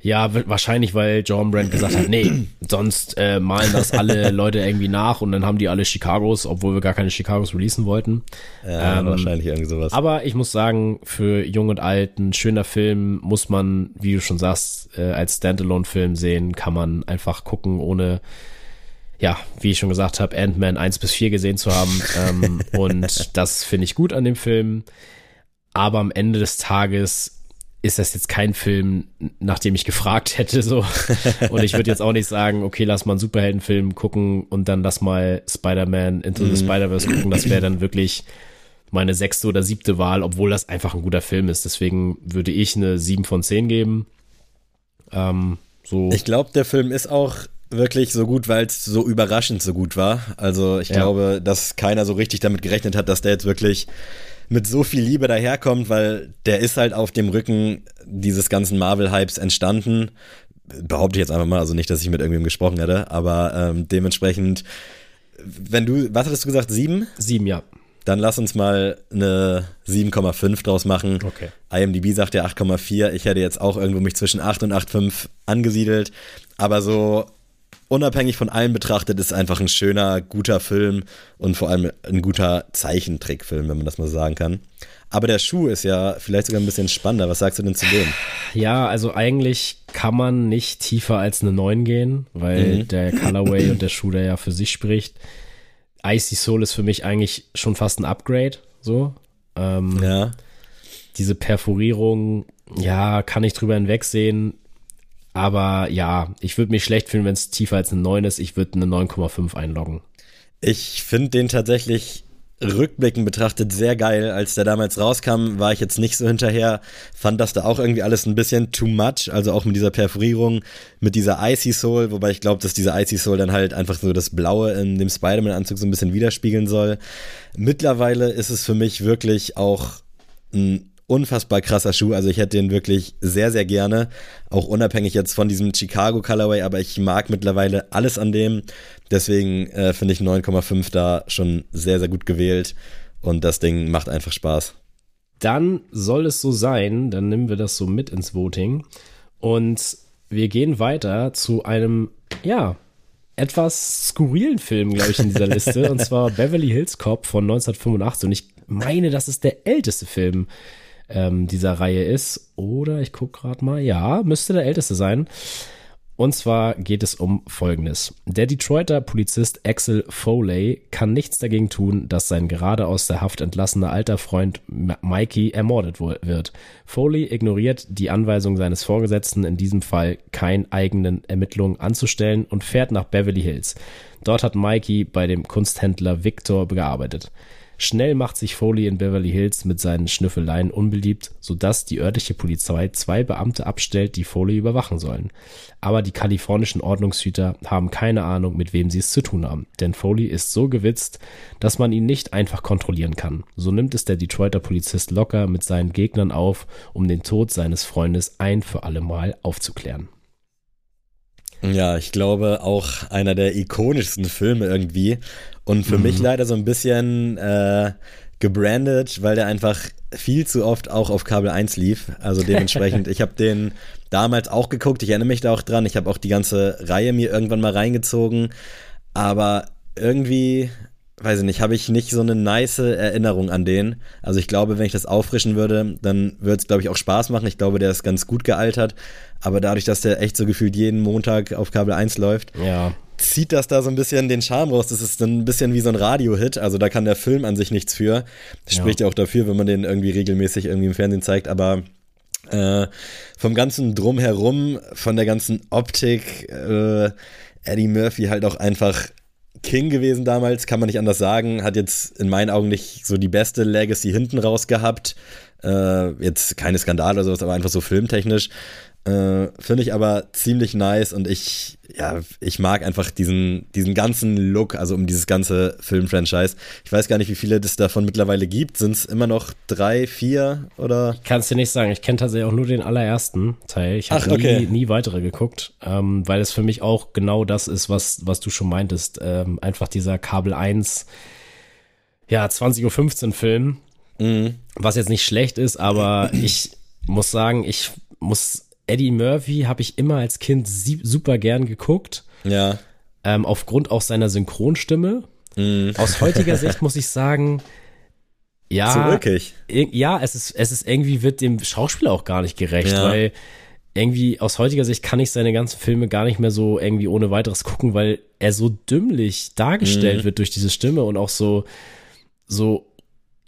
Ja, wahrscheinlich, weil John Brand gesagt hat, nee, sonst äh, malen das alle Leute irgendwie nach und dann haben die alle Chicagos, obwohl wir gar keine Chicagos releasen wollten. Ja, ähm, wahrscheinlich irgendwie sowas. Aber ich muss sagen, für Jung und Alt ein schöner Film muss man, wie du schon sagst, äh, als Standalone-Film sehen, kann man einfach gucken, ohne ja, wie ich schon gesagt habe, Ant-Man 1 bis 4 gesehen zu haben. Ähm, und das finde ich gut an dem Film. Aber am Ende des Tages ist das jetzt kein Film, nach dem ich gefragt hätte, so. Und ich würde jetzt auch nicht sagen, okay, lass mal einen Superheldenfilm gucken und dann lass mal Spider-Man Into the mhm. Spider-Verse gucken. Das wäre dann wirklich meine sechste oder siebte Wahl, obwohl das einfach ein guter Film ist. Deswegen würde ich eine 7 von 10 geben. Ähm, so. Ich glaube, der Film ist auch wirklich so gut, weil es so überraschend so gut war. Also ich ja. glaube, dass keiner so richtig damit gerechnet hat, dass der jetzt wirklich mit so viel Liebe daherkommt, weil der ist halt auf dem Rücken dieses ganzen Marvel-Hypes entstanden. Behaupte ich jetzt einfach mal, also nicht, dass ich mit irgendwem gesprochen hätte, aber ähm, dementsprechend, wenn du, was hattest du gesagt, sieben? Sieben, ja. Dann lass uns mal eine 7,5 draus machen. Okay. IMDb sagt ja 8,4. Ich hätte jetzt auch irgendwo mich zwischen 8 und 8,5 angesiedelt. Aber so unabhängig von allem betrachtet ist einfach ein schöner, guter Film und vor allem ein guter Zeichentrickfilm, wenn man das mal sagen kann. Aber der Schuh ist ja vielleicht sogar ein bisschen spannender. Was sagst du denn zu dem? Ja, also eigentlich kann man nicht tiefer als eine 9 gehen, weil mhm. der Colorway und der Schuh, der ja für sich spricht. Icy Soul ist für mich eigentlich schon fast ein Upgrade, so. Ähm, ja. Diese Perforierung, ja, kann ich drüber hinwegsehen. Aber ja, ich würde mich schlecht fühlen, wenn es tiefer als eine 9 ist. Ich würde eine 9,5 einloggen. Ich finde den tatsächlich rückblickend betrachtet sehr geil. Als der damals rauskam, war ich jetzt nicht so hinterher, fand das da auch irgendwie alles ein bisschen too much, also auch mit dieser Perforierung, mit dieser Icy Soul, wobei ich glaube, dass diese Icy Soul dann halt einfach so das Blaue in dem Spider-Man-Anzug so ein bisschen widerspiegeln soll. Mittlerweile ist es für mich wirklich auch ein unfassbar krasser Schuh. Also ich hätte den wirklich sehr, sehr gerne. Auch unabhängig jetzt von diesem Chicago Colorway, aber ich mag mittlerweile alles an dem. Deswegen äh, finde ich 9,5 da schon sehr, sehr gut gewählt. Und das Ding macht einfach Spaß. Dann soll es so sein. Dann nehmen wir das so mit ins Voting. Und wir gehen weiter zu einem, ja, etwas skurrilen Film, glaube ich, in dieser Liste. und zwar Beverly Hills Cop von 1985. Und ich meine, das ist der älteste Film ähm, dieser Reihe ist. Oder ich gucke gerade mal, ja, müsste der älteste sein. Und zwar geht es um Folgendes. Der Detroiter Polizist Axel Foley kann nichts dagegen tun, dass sein gerade aus der Haft entlassener alter Freund Mikey ermordet wird. Foley ignoriert die Anweisung seines Vorgesetzten, in diesem Fall keine eigenen Ermittlungen anzustellen und fährt nach Beverly Hills. Dort hat Mikey bei dem Kunsthändler Victor gearbeitet. Schnell macht sich Foley in Beverly Hills mit seinen Schnüffeleien unbeliebt, sodass die örtliche Polizei zwei Beamte abstellt, die Foley überwachen sollen. Aber die kalifornischen Ordnungshüter haben keine Ahnung, mit wem sie es zu tun haben, denn Foley ist so gewitzt, dass man ihn nicht einfach kontrollieren kann. So nimmt es der Detroiter Polizist locker mit seinen Gegnern auf, um den Tod seines Freundes ein für alle Mal aufzuklären. Ja, ich glaube auch einer der ikonischsten Filme irgendwie. Und für mhm. mich leider so ein bisschen äh, gebrandet, weil der einfach viel zu oft auch auf Kabel 1 lief. Also dementsprechend, ich habe den damals auch geguckt, ich erinnere mich da auch dran. Ich habe auch die ganze Reihe mir irgendwann mal reingezogen. Aber irgendwie weiß ich nicht, habe ich nicht so eine nice Erinnerung an den. Also ich glaube, wenn ich das auffrischen würde, dann würde es, glaube ich, auch Spaß machen. Ich glaube, der ist ganz gut gealtert. Aber dadurch, dass der echt so gefühlt jeden Montag auf Kabel 1 läuft, ja. Zieht das da so ein bisschen den Charme raus. Das ist dann ein bisschen wie so ein Radio-Hit. Also da kann der Film an sich nichts für. Das spricht ja auch dafür, wenn man den irgendwie regelmäßig irgendwie im Fernsehen zeigt. Aber äh, vom ganzen Drumherum, von der ganzen Optik, äh, Eddie Murphy halt auch einfach King gewesen damals, kann man nicht anders sagen. Hat jetzt in meinen Augen nicht so die beste Legacy hinten raus gehabt. Äh, jetzt keine Skandale oder sowas, aber einfach so filmtechnisch. Äh, Finde ich aber ziemlich nice und ich, ja, ich mag einfach diesen, diesen ganzen Look, also um dieses ganze Filmfranchise. Ich weiß gar nicht, wie viele es davon mittlerweile gibt. Sind es immer noch drei, vier oder? Kannst du nicht sagen. Ich kenne tatsächlich auch nur den allerersten Teil. Ich habe okay. nie, nie weitere geguckt, ähm, weil es für mich auch genau das ist, was, was du schon meintest. Ähm, einfach dieser Kabel 1, ja, 20.15 Uhr Film. Mhm. Was jetzt nicht schlecht ist, aber ich muss sagen, ich muss Eddie Murphy habe ich immer als Kind super gern geguckt. Ja. Ähm, aufgrund auch seiner Synchronstimme. Mm. Aus heutiger Sicht muss ich sagen, ja. Zurückig. Ja, es ist, es ist irgendwie wird dem Schauspieler auch gar nicht gerecht, ja. weil irgendwie aus heutiger Sicht kann ich seine ganzen Filme gar nicht mehr so irgendwie ohne weiteres gucken, weil er so dümmlich dargestellt mm. wird durch diese Stimme und auch so, so,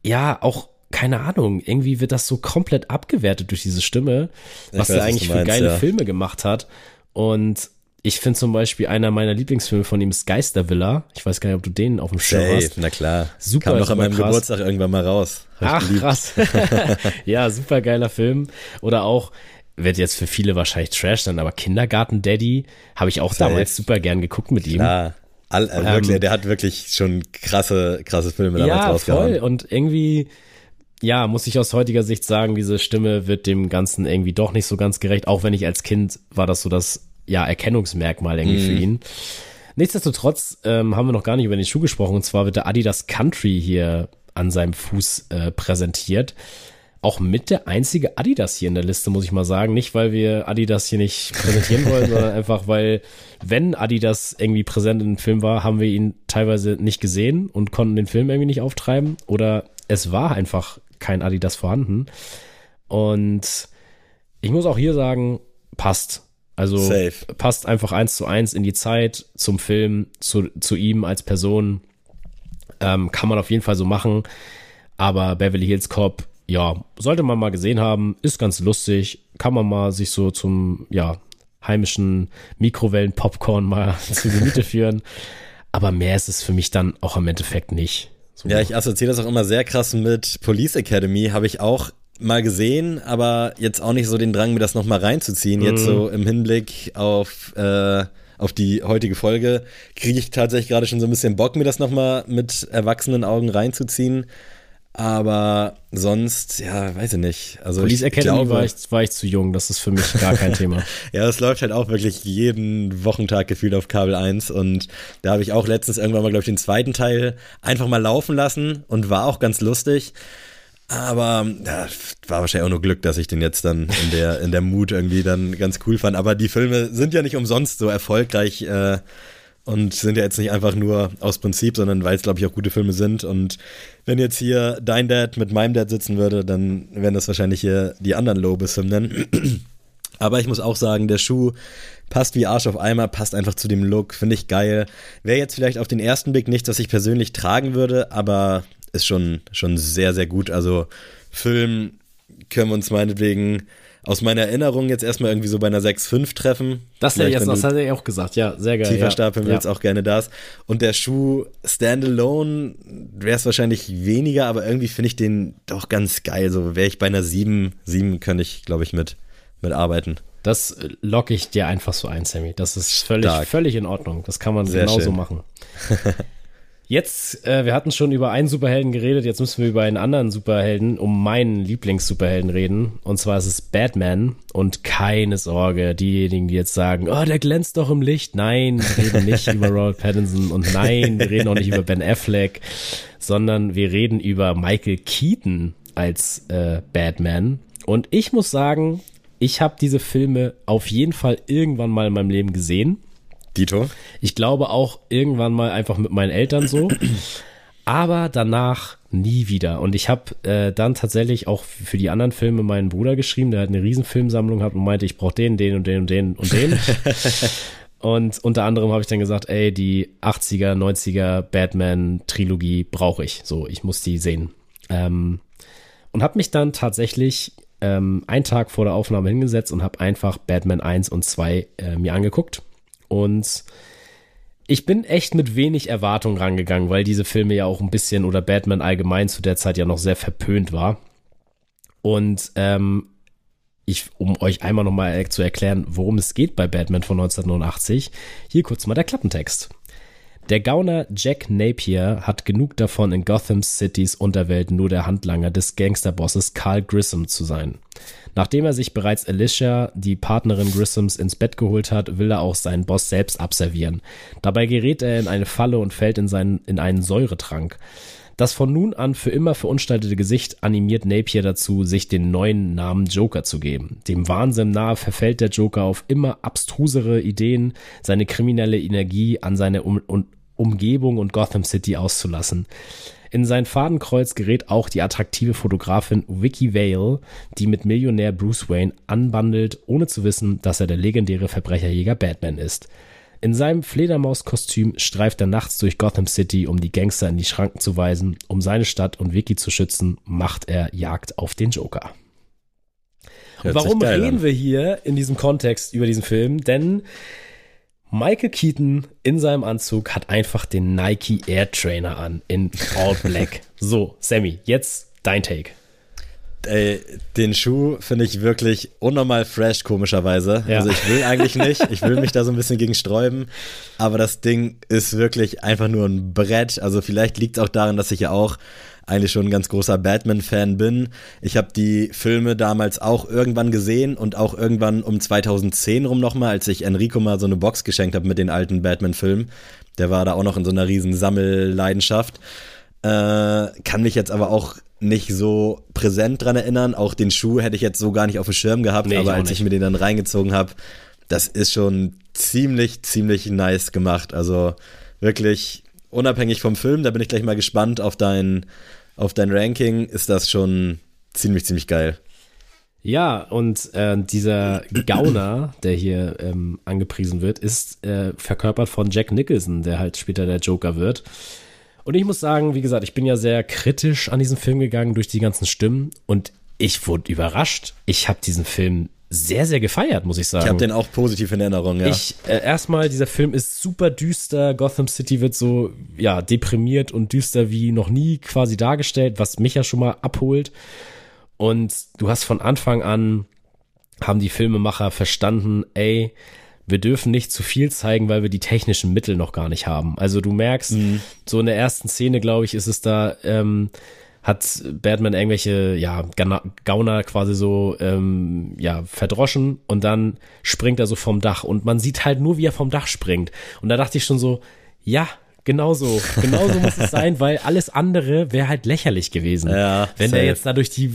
ja, auch keine Ahnung, irgendwie wird das so komplett abgewertet durch diese Stimme, was weiß, er eigentlich meinst, für geile ja. Filme gemacht hat. Und ich finde zum Beispiel einer meiner Lieblingsfilme von ihm ist Geistervilla. Ich weiß gar nicht, ob du den auf dem Schirm hast. Na klar. Super. Kam doch an meinem krass. Geburtstag irgendwann mal raus. Ach, krass. ja, super geiler Film. Oder auch, wird jetzt für viele wahrscheinlich Trash sein, aber Kindergarten Daddy habe ich auch Safe. damals super gern geguckt mit ihm. Klar. All, äh, wirklich, ähm, der hat wirklich schon krasse, krasse Filme damals ja, rausgehauen. Ja, voll. Und irgendwie, ja, muss ich aus heutiger Sicht sagen, diese Stimme wird dem Ganzen irgendwie doch nicht so ganz gerecht, auch wenn ich als Kind war das so das, ja, Erkennungsmerkmal irgendwie mm. für mhm. ihn. Nichtsdestotrotz ähm, haben wir noch gar nicht über den Schuh gesprochen, und zwar wird der Adidas Country hier an seinem Fuß äh, präsentiert auch mit der einzige Adidas hier in der Liste, muss ich mal sagen. Nicht, weil wir Adidas hier nicht präsentieren wollen, sondern einfach, weil, wenn Adidas irgendwie präsent in dem Film war, haben wir ihn teilweise nicht gesehen und konnten den Film irgendwie nicht auftreiben. Oder es war einfach kein Adidas vorhanden. Und ich muss auch hier sagen, passt. Also Safe. passt einfach eins zu eins in die Zeit, zum Film, zu, zu ihm als Person. Ähm, kann man auf jeden Fall so machen. Aber Beverly Hills Cop ja, sollte man mal gesehen haben, ist ganz lustig, kann man mal sich so zum, ja, heimischen Mikrowellen-Popcorn mal zu Gemüte führen. Aber mehr ist es für mich dann auch im Endeffekt nicht. So ja, ich assoziiere das auch immer sehr krass mit Police Academy, habe ich auch mal gesehen, aber jetzt auch nicht so den Drang, mir das nochmal reinzuziehen. Mhm. Jetzt so im Hinblick auf, äh, auf die heutige Folge kriege ich tatsächlich gerade schon so ein bisschen Bock, mir das nochmal mit erwachsenen Augen reinzuziehen. Aber sonst, ja, weiß ich nicht. Also Police ich Academy glaube, war, ich, war ich zu jung, das ist für mich gar kein Thema. ja, das läuft halt auch wirklich jeden Wochentag gefühlt auf Kabel 1 und da habe ich auch letztens irgendwann mal, glaube ich, den zweiten Teil einfach mal laufen lassen und war auch ganz lustig. Aber ja, war wahrscheinlich auch nur Glück, dass ich den jetzt dann in der, in der Mut irgendwie dann ganz cool fand. Aber die Filme sind ja nicht umsonst so erfolgreich äh, und sind ja jetzt nicht einfach nur aus Prinzip, sondern weil es, glaube ich, auch gute Filme sind. Und wenn jetzt hier dein Dad mit meinem Dad sitzen würde, dann wären das wahrscheinlich hier die anderen Lobeshymnen. Aber ich muss auch sagen, der Schuh passt wie Arsch auf Eimer, passt einfach zu dem Look, finde ich geil. Wäre jetzt vielleicht auf den ersten Blick nicht, dass ich persönlich tragen würde, aber ist schon, schon sehr, sehr gut. Also Film können wir uns meinetwegen aus meiner Erinnerung jetzt erstmal irgendwie so bei einer 6-5 treffen. Das hätte, jetzt, das hat er auch gesagt, ja, sehr geil. Tiefer ja. stapeln willst, ja. auch gerne das. Und der Schuh Standalone wäre es wahrscheinlich weniger, aber irgendwie finde ich den doch ganz geil. So wäre ich bei einer 7, 7 könnte ich, glaube ich, mit, mit arbeiten. Das locke ich dir einfach so ein, Sammy. Das ist völlig, völlig in Ordnung. Das kann man Sehr genauso schön. machen. Jetzt, äh, wir hatten schon über einen Superhelden geredet, jetzt müssen wir über einen anderen Superhelden, um meinen Lieblings-Superhelden reden. Und zwar ist es Batman. Und keine Sorge, diejenigen, die jetzt sagen, oh, der glänzt doch im Licht. Nein, wir reden nicht über Robert Pattinson und nein, wir reden auch nicht über Ben Affleck, sondern wir reden über Michael Keaton als äh, Batman. Und ich muss sagen, ich habe diese Filme auf jeden Fall irgendwann mal in meinem Leben gesehen. Dito? Ich glaube auch irgendwann mal einfach mit meinen Eltern so. aber danach nie wieder. Und ich habe äh, dann tatsächlich auch für die anderen Filme meinen Bruder geschrieben, der hat eine riesen Filmsammlung gehabt und meinte, ich brauche den, den und den und den und den. und unter anderem habe ich dann gesagt, ey, die 80er, 90er Batman-Trilogie brauche ich. So, ich muss die sehen. Ähm, und habe mich dann tatsächlich ähm, einen Tag vor der Aufnahme hingesetzt und habe einfach Batman 1 und 2 äh, mir angeguckt und ich bin echt mit wenig Erwartung rangegangen, weil diese Filme ja auch ein bisschen oder Batman allgemein zu der Zeit ja noch sehr verpönt war. Und ähm, ich, um euch einmal nochmal zu erklären, worum es geht bei Batman von 1989, hier kurz mal der Klappentext. Der Gauner Jack Napier hat genug davon, in Gotham Citys Unterwelt nur der Handlanger des Gangsterbosses Carl Grissom zu sein. Nachdem er sich bereits Alicia, die Partnerin Grissoms, ins Bett geholt hat, will er auch seinen Boss selbst abservieren. Dabei gerät er in eine Falle und fällt in, seinen, in einen Säuretrank. Das von nun an für immer verunstaltete Gesicht animiert Napier dazu, sich den neuen Namen Joker zu geben. Dem Wahnsinn nahe verfällt der Joker auf immer abstrusere Ideen, seine kriminelle Energie an seine um um Umgebung und Gotham City auszulassen. In sein Fadenkreuz gerät auch die attraktive Fotografin Vicky Vale, die mit Millionär Bruce Wayne anbandelt, ohne zu wissen, dass er der legendäre Verbrecherjäger Batman ist. In seinem Fledermauskostüm streift er nachts durch Gotham City, um die Gangster in die Schranken zu weisen. Um seine Stadt und Vicky zu schützen, macht er Jagd auf den Joker. Und warum reden an. wir hier in diesem Kontext über diesen Film? Denn Michael Keaton in seinem Anzug hat einfach den Nike Air Trainer an in All Black. so, Sammy, jetzt dein Take. Ey, den Schuh finde ich wirklich unnormal fresh, komischerweise. Ja. Also ich will eigentlich nicht. Ich will mich da so ein bisschen gegen sträuben. Aber das Ding ist wirklich einfach nur ein Brett. Also vielleicht liegt es auch daran, dass ich ja auch eigentlich schon ein ganz großer Batman-Fan bin. Ich habe die Filme damals auch irgendwann gesehen und auch irgendwann um 2010 rum nochmal, als ich Enrico mal so eine Box geschenkt habe mit den alten Batman-Filmen. Der war da auch noch in so einer riesen Sammelleidenschaft. Äh, kann mich jetzt aber auch nicht so präsent dran erinnern. Auch den Schuh hätte ich jetzt so gar nicht auf dem Schirm gehabt, nee, aber als nicht. ich mir den dann reingezogen habe, das ist schon ziemlich, ziemlich nice gemacht. Also wirklich unabhängig vom Film, da bin ich gleich mal gespannt auf dein, auf dein Ranking, ist das schon ziemlich, ziemlich geil. Ja, und äh, dieser Gauner, der hier ähm, angepriesen wird, ist äh, verkörpert von Jack Nicholson, der halt später der Joker wird. Und ich muss sagen, wie gesagt, ich bin ja sehr kritisch an diesen Film gegangen durch die ganzen Stimmen und ich wurde überrascht. Ich habe diesen Film sehr, sehr gefeiert, muss ich sagen. Ich habe den auch positiv in Erinnerung, ja. Ich, äh, erstmal, dieser Film ist super düster. Gotham City wird so, ja, deprimiert und düster wie noch nie quasi dargestellt, was mich ja schon mal abholt. Und du hast von Anfang an, haben die Filmemacher verstanden, ey, wir dürfen nicht zu viel zeigen, weil wir die technischen Mittel noch gar nicht haben. Also du merkst, mhm. so in der ersten Szene, glaube ich, ist es da, ähm, hat Batman irgendwelche, ja, Gauner quasi so, ähm, ja, verdroschen und dann springt er so vom Dach und man sieht halt nur, wie er vom Dach springt. Und da dachte ich schon so, ja, Genauso, genauso muss es sein, weil alles andere wäre halt lächerlich gewesen. Ja, Wenn safe. der jetzt dadurch die,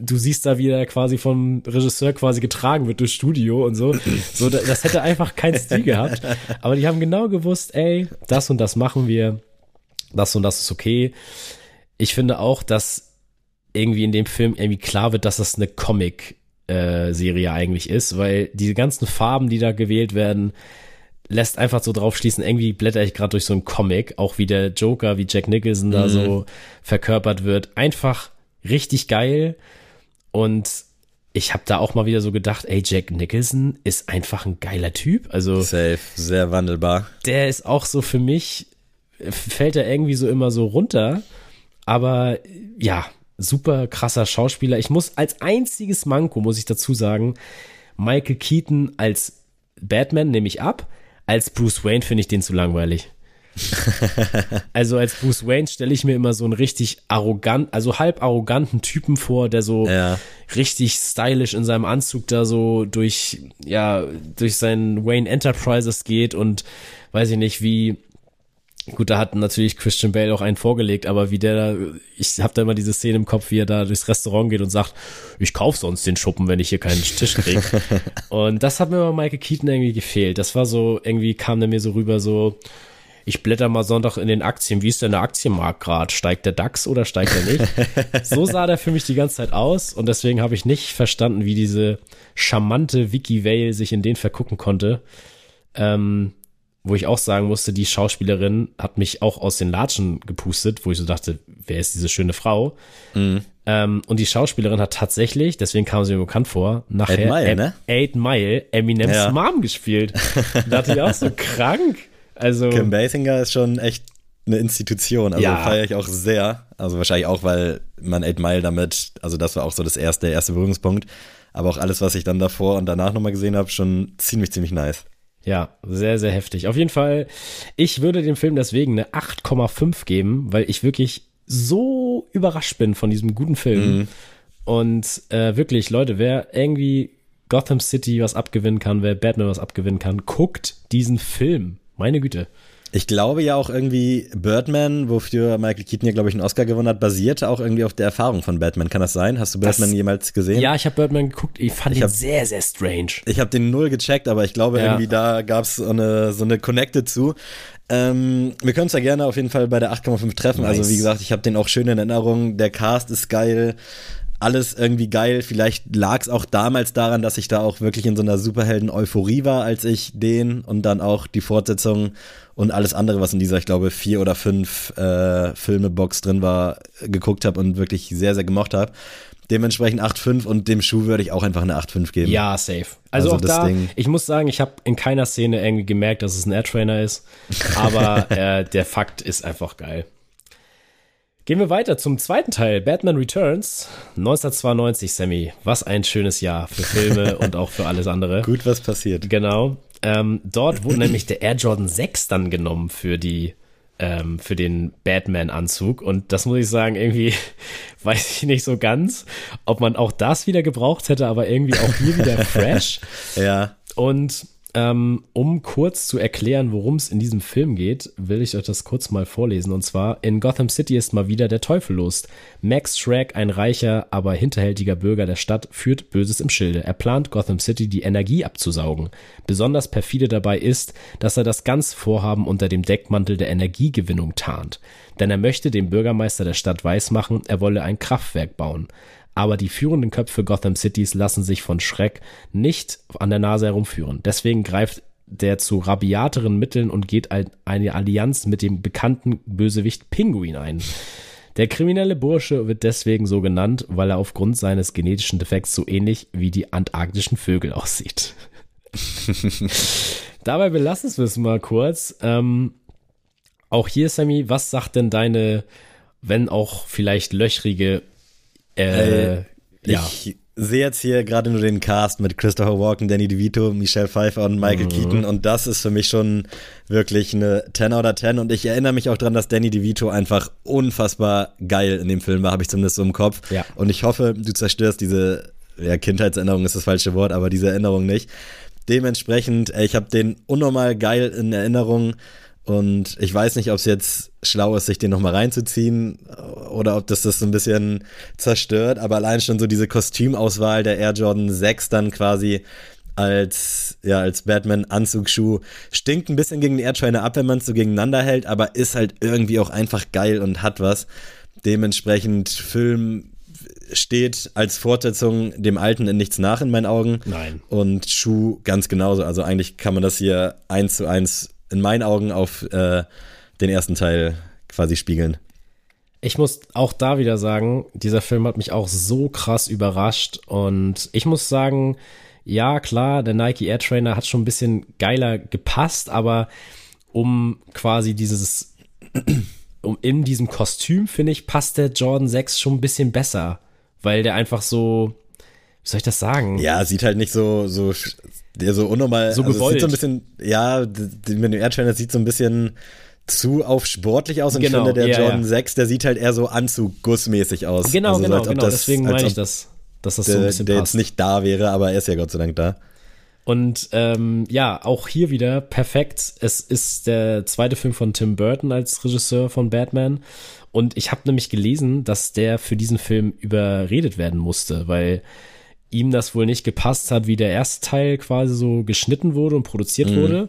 du siehst da, wie er quasi vom Regisseur quasi getragen wird durchs Studio und so. So, das hätte einfach keinen Stil gehabt. Aber die haben genau gewusst, ey, das und das machen wir, das und das ist okay. Ich finde auch, dass irgendwie in dem Film irgendwie klar wird, dass das eine Comic äh, eigentlich ist, weil diese ganzen Farben, die da gewählt werden, lässt einfach so drauf schließen, irgendwie blätter ich gerade durch so einen Comic, auch wie der Joker, wie Jack Nicholson mhm. da so verkörpert wird. Einfach richtig geil. Und ich habe da auch mal wieder so gedacht, ey, Jack Nicholson ist einfach ein geiler Typ. Also safe, sehr wandelbar. Der ist auch so für mich, fällt er irgendwie so immer so runter. Aber ja, super krasser Schauspieler. Ich muss als einziges Manko, muss ich dazu sagen, Michael Keaton als Batman nehme ich ab. Als Bruce Wayne finde ich den zu langweilig. also als Bruce Wayne stelle ich mir immer so einen richtig arrogant, also halb arroganten Typen vor, der so ja. richtig stylisch in seinem Anzug da so durch, ja, durch seinen Wayne Enterprises geht und weiß ich nicht, wie Gut, da hat natürlich Christian Bale auch einen vorgelegt, aber wie der da, ich habe da immer diese Szene im Kopf, wie er da durchs Restaurant geht und sagt, ich kauf sonst den Schuppen, wenn ich hier keinen Tisch krieg. und das hat mir bei Michael Keaton irgendwie gefehlt. Das war so, irgendwie kam der mir so rüber so, ich blätter mal Sonntag in den Aktien. Wie ist denn der Aktienmarkt gerade? Steigt der DAX oder steigt er nicht? so sah der für mich die ganze Zeit aus und deswegen habe ich nicht verstanden, wie diese charmante Vicky Vale sich in den vergucken konnte. Ähm, wo ich auch sagen musste, die Schauspielerin hat mich auch aus den Latschen gepustet, wo ich so dachte, wer ist diese schöne Frau? Mhm. Ähm, und die Schauspielerin hat tatsächlich, deswegen kam sie mir bekannt vor, nachher Eight Mile, ne? Eight Mile Eminems ja. Mom gespielt. da dachte ich auch so krank. Also Kim Basinger ist schon echt eine Institution. Also ja. feiere ich auch sehr. Also wahrscheinlich auch, weil man Eight Mile damit, also das war auch so das erste, der erste Berührungspunkt. Aber auch alles, was ich dann davor und danach nochmal gesehen habe, schon ziemlich, ziemlich nice. Ja, sehr, sehr heftig. Auf jeden Fall, ich würde dem Film deswegen eine 8,5 geben, weil ich wirklich so überrascht bin von diesem guten Film. Mhm. Und äh, wirklich, Leute, wer irgendwie Gotham City was abgewinnen kann, wer Batman was abgewinnen kann, guckt diesen Film. Meine Güte. Ich glaube ja auch irgendwie Birdman, wofür Michael Keaton ja, glaube ich, einen Oscar gewonnen hat, basierte auch irgendwie auf der Erfahrung von Batman. Kann das sein? Hast du Birdman das, jemals gesehen? Ja, ich habe Birdman geguckt. Ich fand ich ihn hab, sehr, sehr strange. Ich habe den null gecheckt, aber ich glaube ja. irgendwie da gab es so eine, so eine Connected zu. Ähm, wir können uns ja gerne auf jeden Fall bei der 8,5 treffen. Also, nice. Also wie gesagt, ich habe den auch schön in Erinnerung. Der Cast ist geil alles irgendwie geil. Vielleicht lag es auch damals daran, dass ich da auch wirklich in so einer Superhelden-Euphorie war, als ich den und dann auch die Fortsetzung und alles andere, was in dieser, ich glaube, vier oder fünf äh, Filme-Box drin war, geguckt habe und wirklich sehr, sehr gemocht habe. Dementsprechend 8,5 und dem Schuh würde ich auch einfach eine 8,5 geben. Ja, safe. Also, also auch da, Ding. ich muss sagen, ich habe in keiner Szene irgendwie gemerkt, dass es ein Air-Trainer ist, aber äh, der Fakt ist einfach geil. Gehen wir weiter zum zweiten Teil, Batman Returns, 1992, Sammy. Was ein schönes Jahr für Filme und auch für alles andere. Gut, was passiert. Genau. Ähm, dort wurde nämlich der Air Jordan 6 dann genommen für die ähm, für den Batman-Anzug. Und das muss ich sagen, irgendwie weiß ich nicht so ganz, ob man auch das wieder gebraucht hätte, aber irgendwie auch hier wieder fresh. ja. Und ähm, um kurz zu erklären, worum es in diesem Film geht, will ich euch das kurz mal vorlesen. Und zwar, in Gotham City ist mal wieder der Teufel los. Max Shrek, ein reicher, aber hinterhältiger Bürger der Stadt, führt Böses im Schilde. Er plant, Gotham City die Energie abzusaugen. Besonders perfide dabei ist, dass er das ganze Vorhaben unter dem Deckmantel der Energiegewinnung tarnt. Denn er möchte dem Bürgermeister der Stadt weismachen, er wolle ein Kraftwerk bauen aber die führenden Köpfe Gotham Cities lassen sich von Schreck nicht an der Nase herumführen. Deswegen greift der zu rabiateren Mitteln und geht eine Allianz mit dem bekannten Bösewicht Pinguin ein. Der kriminelle Bursche wird deswegen so genannt, weil er aufgrund seines genetischen Defekts so ähnlich wie die antarktischen Vögel aussieht. Dabei belassen wir es mal kurz. Ähm, auch hier, Sammy, was sagt denn deine, wenn auch vielleicht löchrige äh, äh, ja. Ich sehe jetzt hier gerade nur den Cast mit Christopher Walken, Danny DeVito, Michelle Pfeiffer und Michael mhm. Keaton und das ist für mich schon wirklich eine 10 oder 10 und ich erinnere mich auch dran, dass Danny DeVito einfach unfassbar geil in dem Film war, habe ich zumindest so im Kopf. Ja. Und ich hoffe, du zerstörst diese ja, Kindheitserinnerung ist das falsche Wort, aber diese Erinnerung nicht. Dementsprechend, ich habe den unnormal geil in Erinnerung. Und ich weiß nicht, ob es jetzt schlau ist, sich den nochmal reinzuziehen oder ob das das so ein bisschen zerstört, aber allein schon so diese Kostümauswahl der Air Jordan 6 dann quasi als, ja, als Batman-Anzugsschuh stinkt ein bisschen gegen den Air Trainer ab, wenn man es so gegeneinander hält, aber ist halt irgendwie auch einfach geil und hat was. Dementsprechend Film steht als Fortsetzung dem Alten in nichts nach in meinen Augen. Nein. Und Schuh ganz genauso. Also eigentlich kann man das hier eins zu eins in meinen Augen auf äh, den ersten Teil quasi spiegeln. Ich muss auch da wieder sagen, dieser Film hat mich auch so krass überrascht und ich muss sagen, ja klar, der Nike Air Trainer hat schon ein bisschen geiler gepasst, aber um quasi dieses, um in diesem Kostüm, finde ich, passt der Jordan 6 schon ein bisschen besser, weil der einfach so, wie soll ich das sagen? Ja, sieht halt nicht so, so der so unnormal, so also gewollt. sieht so ein bisschen, ja, mit dem Air sieht so ein bisschen zu auf sportlich aus und genau, ich finde, der ja, Jordan ja. 6, der sieht halt eher so anzuggussmäßig aus. Genau, also genau, so, genau, das, deswegen meine ich das, dass das der, so ein bisschen der passt. jetzt nicht da wäre, aber er ist ja Gott sei Dank da. Und ähm, ja, auch hier wieder perfekt. Es ist der zweite Film von Tim Burton als Regisseur von Batman. Und ich habe nämlich gelesen, dass der für diesen Film überredet werden musste, weil ihm das wohl nicht gepasst hat, wie der erste Teil quasi so geschnitten wurde und produziert mhm. wurde.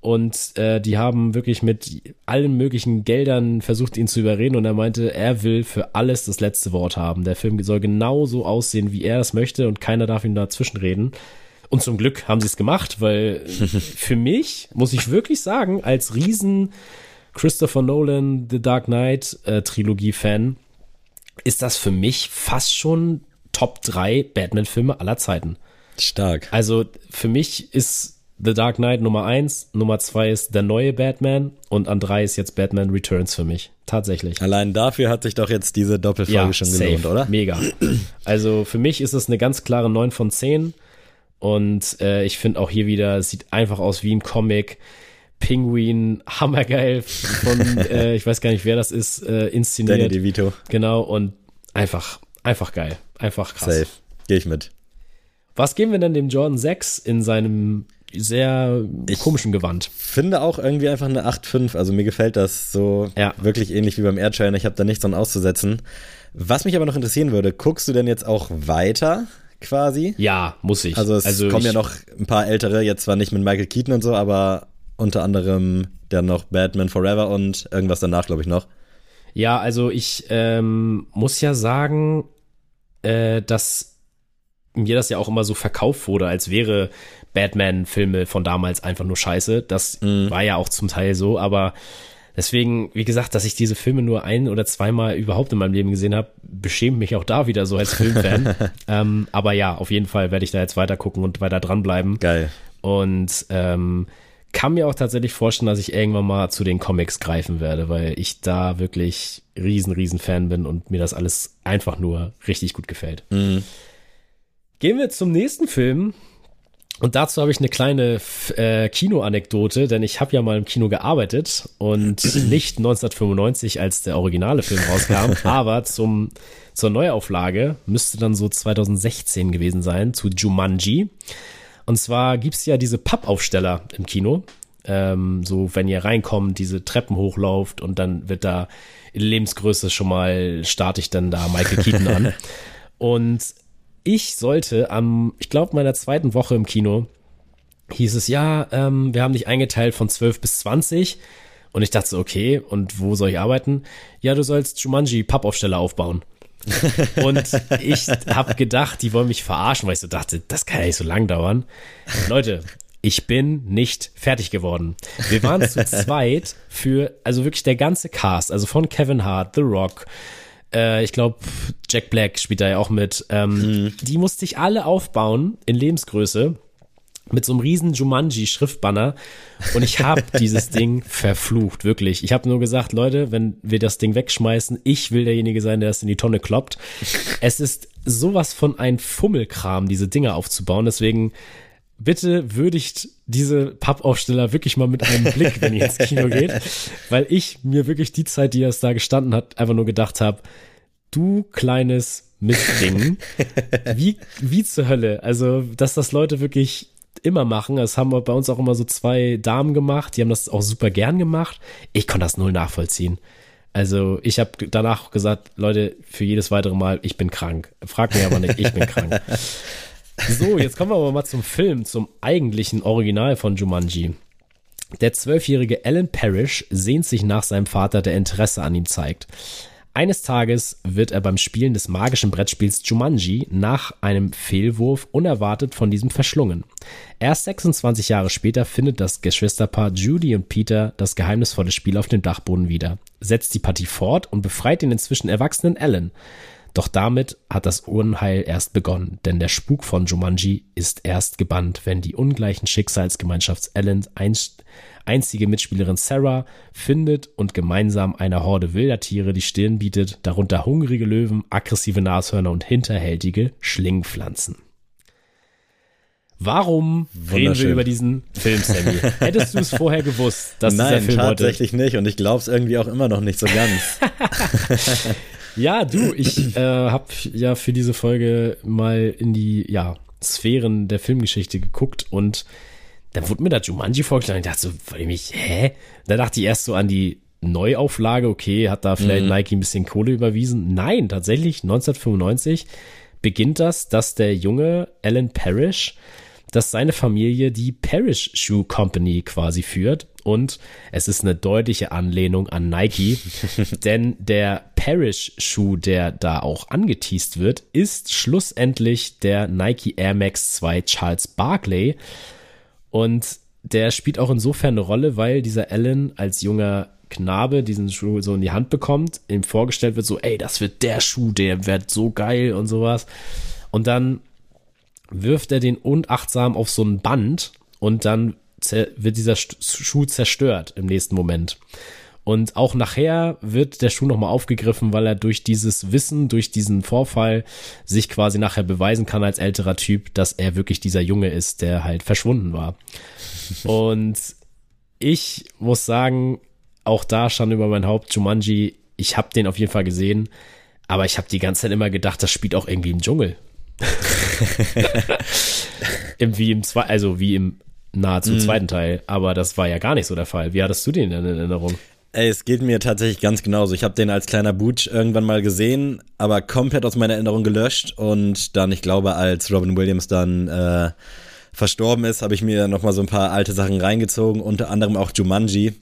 Und äh, die haben wirklich mit allen möglichen Geldern versucht, ihn zu überreden. Und er meinte, er will für alles das letzte Wort haben. Der Film soll genau so aussehen, wie er es möchte, und keiner darf ihm dazwischenreden. Und zum Glück haben sie es gemacht, weil für mich, muss ich wirklich sagen, als riesen Christopher Nolan The Dark Knight äh, Trilogie-Fan, ist das für mich fast schon Top 3 Batman-Filme aller Zeiten. Stark. Also für mich ist The Dark Knight Nummer 1, Nummer 2 ist der neue Batman und an 3 ist jetzt Batman Returns für mich. Tatsächlich. Allein dafür hat sich doch jetzt diese Doppelfolge ja, schon safe. gelohnt, oder? Mega. Also für mich ist es eine ganz klare 9 von 10 und äh, ich finde auch hier wieder, es sieht einfach aus wie ein Comic. Penguin, hammergeil von, äh, ich weiß gar nicht, wer das ist, äh, inszeniert. Danny DeVito. Genau, und einfach, einfach geil. Einfach krass. Safe. Gehe ich mit. Was geben wir denn dem Jordan 6 in seinem sehr Ich komischen Gewand? Finde auch irgendwie einfach eine 8,5. Also mir gefällt das so Ja. wirklich ähnlich wie beim Airtrainer. Ich habe da nichts dran auszusetzen. Was mich aber noch interessieren würde, guckst du denn jetzt auch weiter quasi? Ja, muss ich. Also es kommen ich, ja noch ein paar ältere, jetzt zwar nicht mit Michael Keaton und so, aber unter anderem dann noch Batman Forever und irgendwas danach, glaube ich, noch. Ja, also ich ähm, muss ja sagen, äh, dass mir das ja auch immer so verkauft wurde, als wäre Batman-Filme von damals einfach nur scheiße. Das Mhm. war ja auch zum Teil so, aber deswegen, wie gesagt, dass ich diese Filme nur ein oder zweimal überhaupt in meinem Leben gesehen habe, beschämt mich auch da wieder so als Filmfan. ähm, aber ja, auf jeden Fall werde ich da jetzt weiter gucken und weiter dranbleiben. Geil. Und ähm, kann mir auch tatsächlich vorstellen, dass ich irgendwann mal zu den Comics greifen werde, weil ich da wirklich riesen, riesen Fan bin und mir das alles einfach nur richtig gut gefällt. Mhm. Gehen wir zum nächsten Film. Und dazu habe ich eine kleine äh, Kinoanekdote, denn ich habe ja mal im Kino gearbeitet und nicht 1995, als der originale Film rauskam, aber zum, zur Neuauflage müsste dann so 2016 gewesen sein, zu Jumanji. Und zwar gibt's ja diese Pappaufsteller im Kino. Ähm, so, wenn ihr reinkommt, diese Treppen hochlauft und dann wird da in Lebensgröße schon mal, starte ich dann da Michael Keaton an. Und ich sollte am, ich glaube, meiner zweiten Woche im Kino hieß es, ja, ähm, wir haben dich eingeteilt von 12 bis 20. Und ich dachte so, okay, und wo soll ich arbeiten? Ja, du sollst Jumanji Pappaufsteller aufbauen. und ich habe gedacht, die wollen mich verarschen, weil ich so dachte, das kann ja nicht so lang dauern. Leute, ich bin nicht fertig geworden. Wir waren zu zweit für, also wirklich der ganze Cast, also von Kevin Hart, The Rock, äh, ich glaube, Jack Black spielt da ja auch mit. Ähm, mhm. Die musste ich alle aufbauen in Lebensgröße mit so einem riesen Jumanji-Schriftbanner und ich habe dieses Ding verflucht, wirklich. Ich habe nur gesagt, Leute, wenn wir das Ding wegschmeißen, ich will derjenige sein, der es in die Tonne kloppt. Es ist sowas von ein Fummelkram, diese Dinge aufzubauen, deswegen bitte würdigt diese Pappaufsteller wirklich mal mit einem Blick, wenn ihr ins Kino geht, weil ich mir wirklich die Zeit, die es da gestanden hat, einfach nur gedacht habe, du kleines Mistding, wie, wie zur Hölle. Also, dass das Leute wirklich immer machen. Das haben wir bei uns auch immer so zwei Damen gemacht, die haben das auch super gern gemacht. Ich konnte das null nachvollziehen. Also ich habe danach gesagt, Leute, für jedes weitere Mal, ich bin krank. Frag mir aber nicht, ich bin krank. So, jetzt kommen wir aber mal zum Film, zum eigentlichen Original von Jumanji. Der zwölfjährige Alan Parrish sehnt sich nach seinem Vater, der Interesse an ihm zeigt. Eines Tages wird er beim Spielen des magischen Brettspiels Jumanji nach einem Fehlwurf unerwartet von diesem verschlungen. Erst 26 Jahre später findet das Geschwisterpaar Judy und Peter das geheimnisvolle Spiel auf dem Dachboden wieder, setzt die Partie fort und befreit den inzwischen erwachsenen Alan. Doch damit hat das Unheil erst begonnen, denn der Spuk von Jumanji ist erst gebannt, wenn die ungleichen Schicksalsgemeinschafts Ellen einzige Mitspielerin Sarah findet und gemeinsam einer Horde wilder Tiere die Stirn bietet, darunter hungrige Löwen, aggressive Nashörner und hinterhältige Schlingpflanzen. Warum reden wir über diesen Film, Sammy? Hättest du es vorher gewusst, dass Nein, dieser Film tatsächlich heute... nicht und ich glaube es irgendwie auch immer noch nicht so ganz. Ja, du, ich äh, habe ja für diese Folge mal in die ja, Sphären der Filmgeschichte geguckt und dann wurde mir da Jumanji vorgeschlagen. Ich dachte so, weil mich, hä? Da dachte ich erst so an die Neuauflage, okay, hat da vielleicht mhm. Nike ein bisschen Kohle überwiesen. Nein, tatsächlich 1995 beginnt das, dass der junge Alan Parrish dass seine Familie die Parrish Shoe Company quasi führt. Und es ist eine deutliche Anlehnung an Nike, denn der Parrish Schuh, der da auch angeteased wird, ist schlussendlich der Nike Air Max 2 Charles Barkley. Und der spielt auch insofern eine Rolle, weil dieser Allen als junger Knabe diesen Schuh so in die Hand bekommt, ihm vorgestellt wird so, ey, das wird der Schuh, der wird so geil und sowas. Und dann wirft er den unachtsam auf so ein Band und dann wird dieser Schuh zerstört im nächsten Moment. Und auch nachher wird der Schuh nochmal aufgegriffen, weil er durch dieses Wissen, durch diesen Vorfall sich quasi nachher beweisen kann als älterer Typ, dass er wirklich dieser Junge ist, der halt verschwunden war. Und ich muss sagen, auch da stand über mein Haupt Jumanji, ich habe den auf jeden Fall gesehen, aber ich habe die ganze Zeit immer gedacht, das spielt auch irgendwie im Dschungel. Wie im zwei, also wie im nahezu mm. zweiten Teil, aber das war ja gar nicht so der Fall. Wie hattest du den in Erinnerung? Ey, es geht mir tatsächlich ganz genauso. Ich habe den als kleiner Butch irgendwann mal gesehen, aber komplett aus meiner Erinnerung gelöscht und dann, ich glaube, als Robin Williams dann äh, verstorben ist, habe ich mir nochmal so ein paar alte Sachen reingezogen, unter anderem auch Jumanji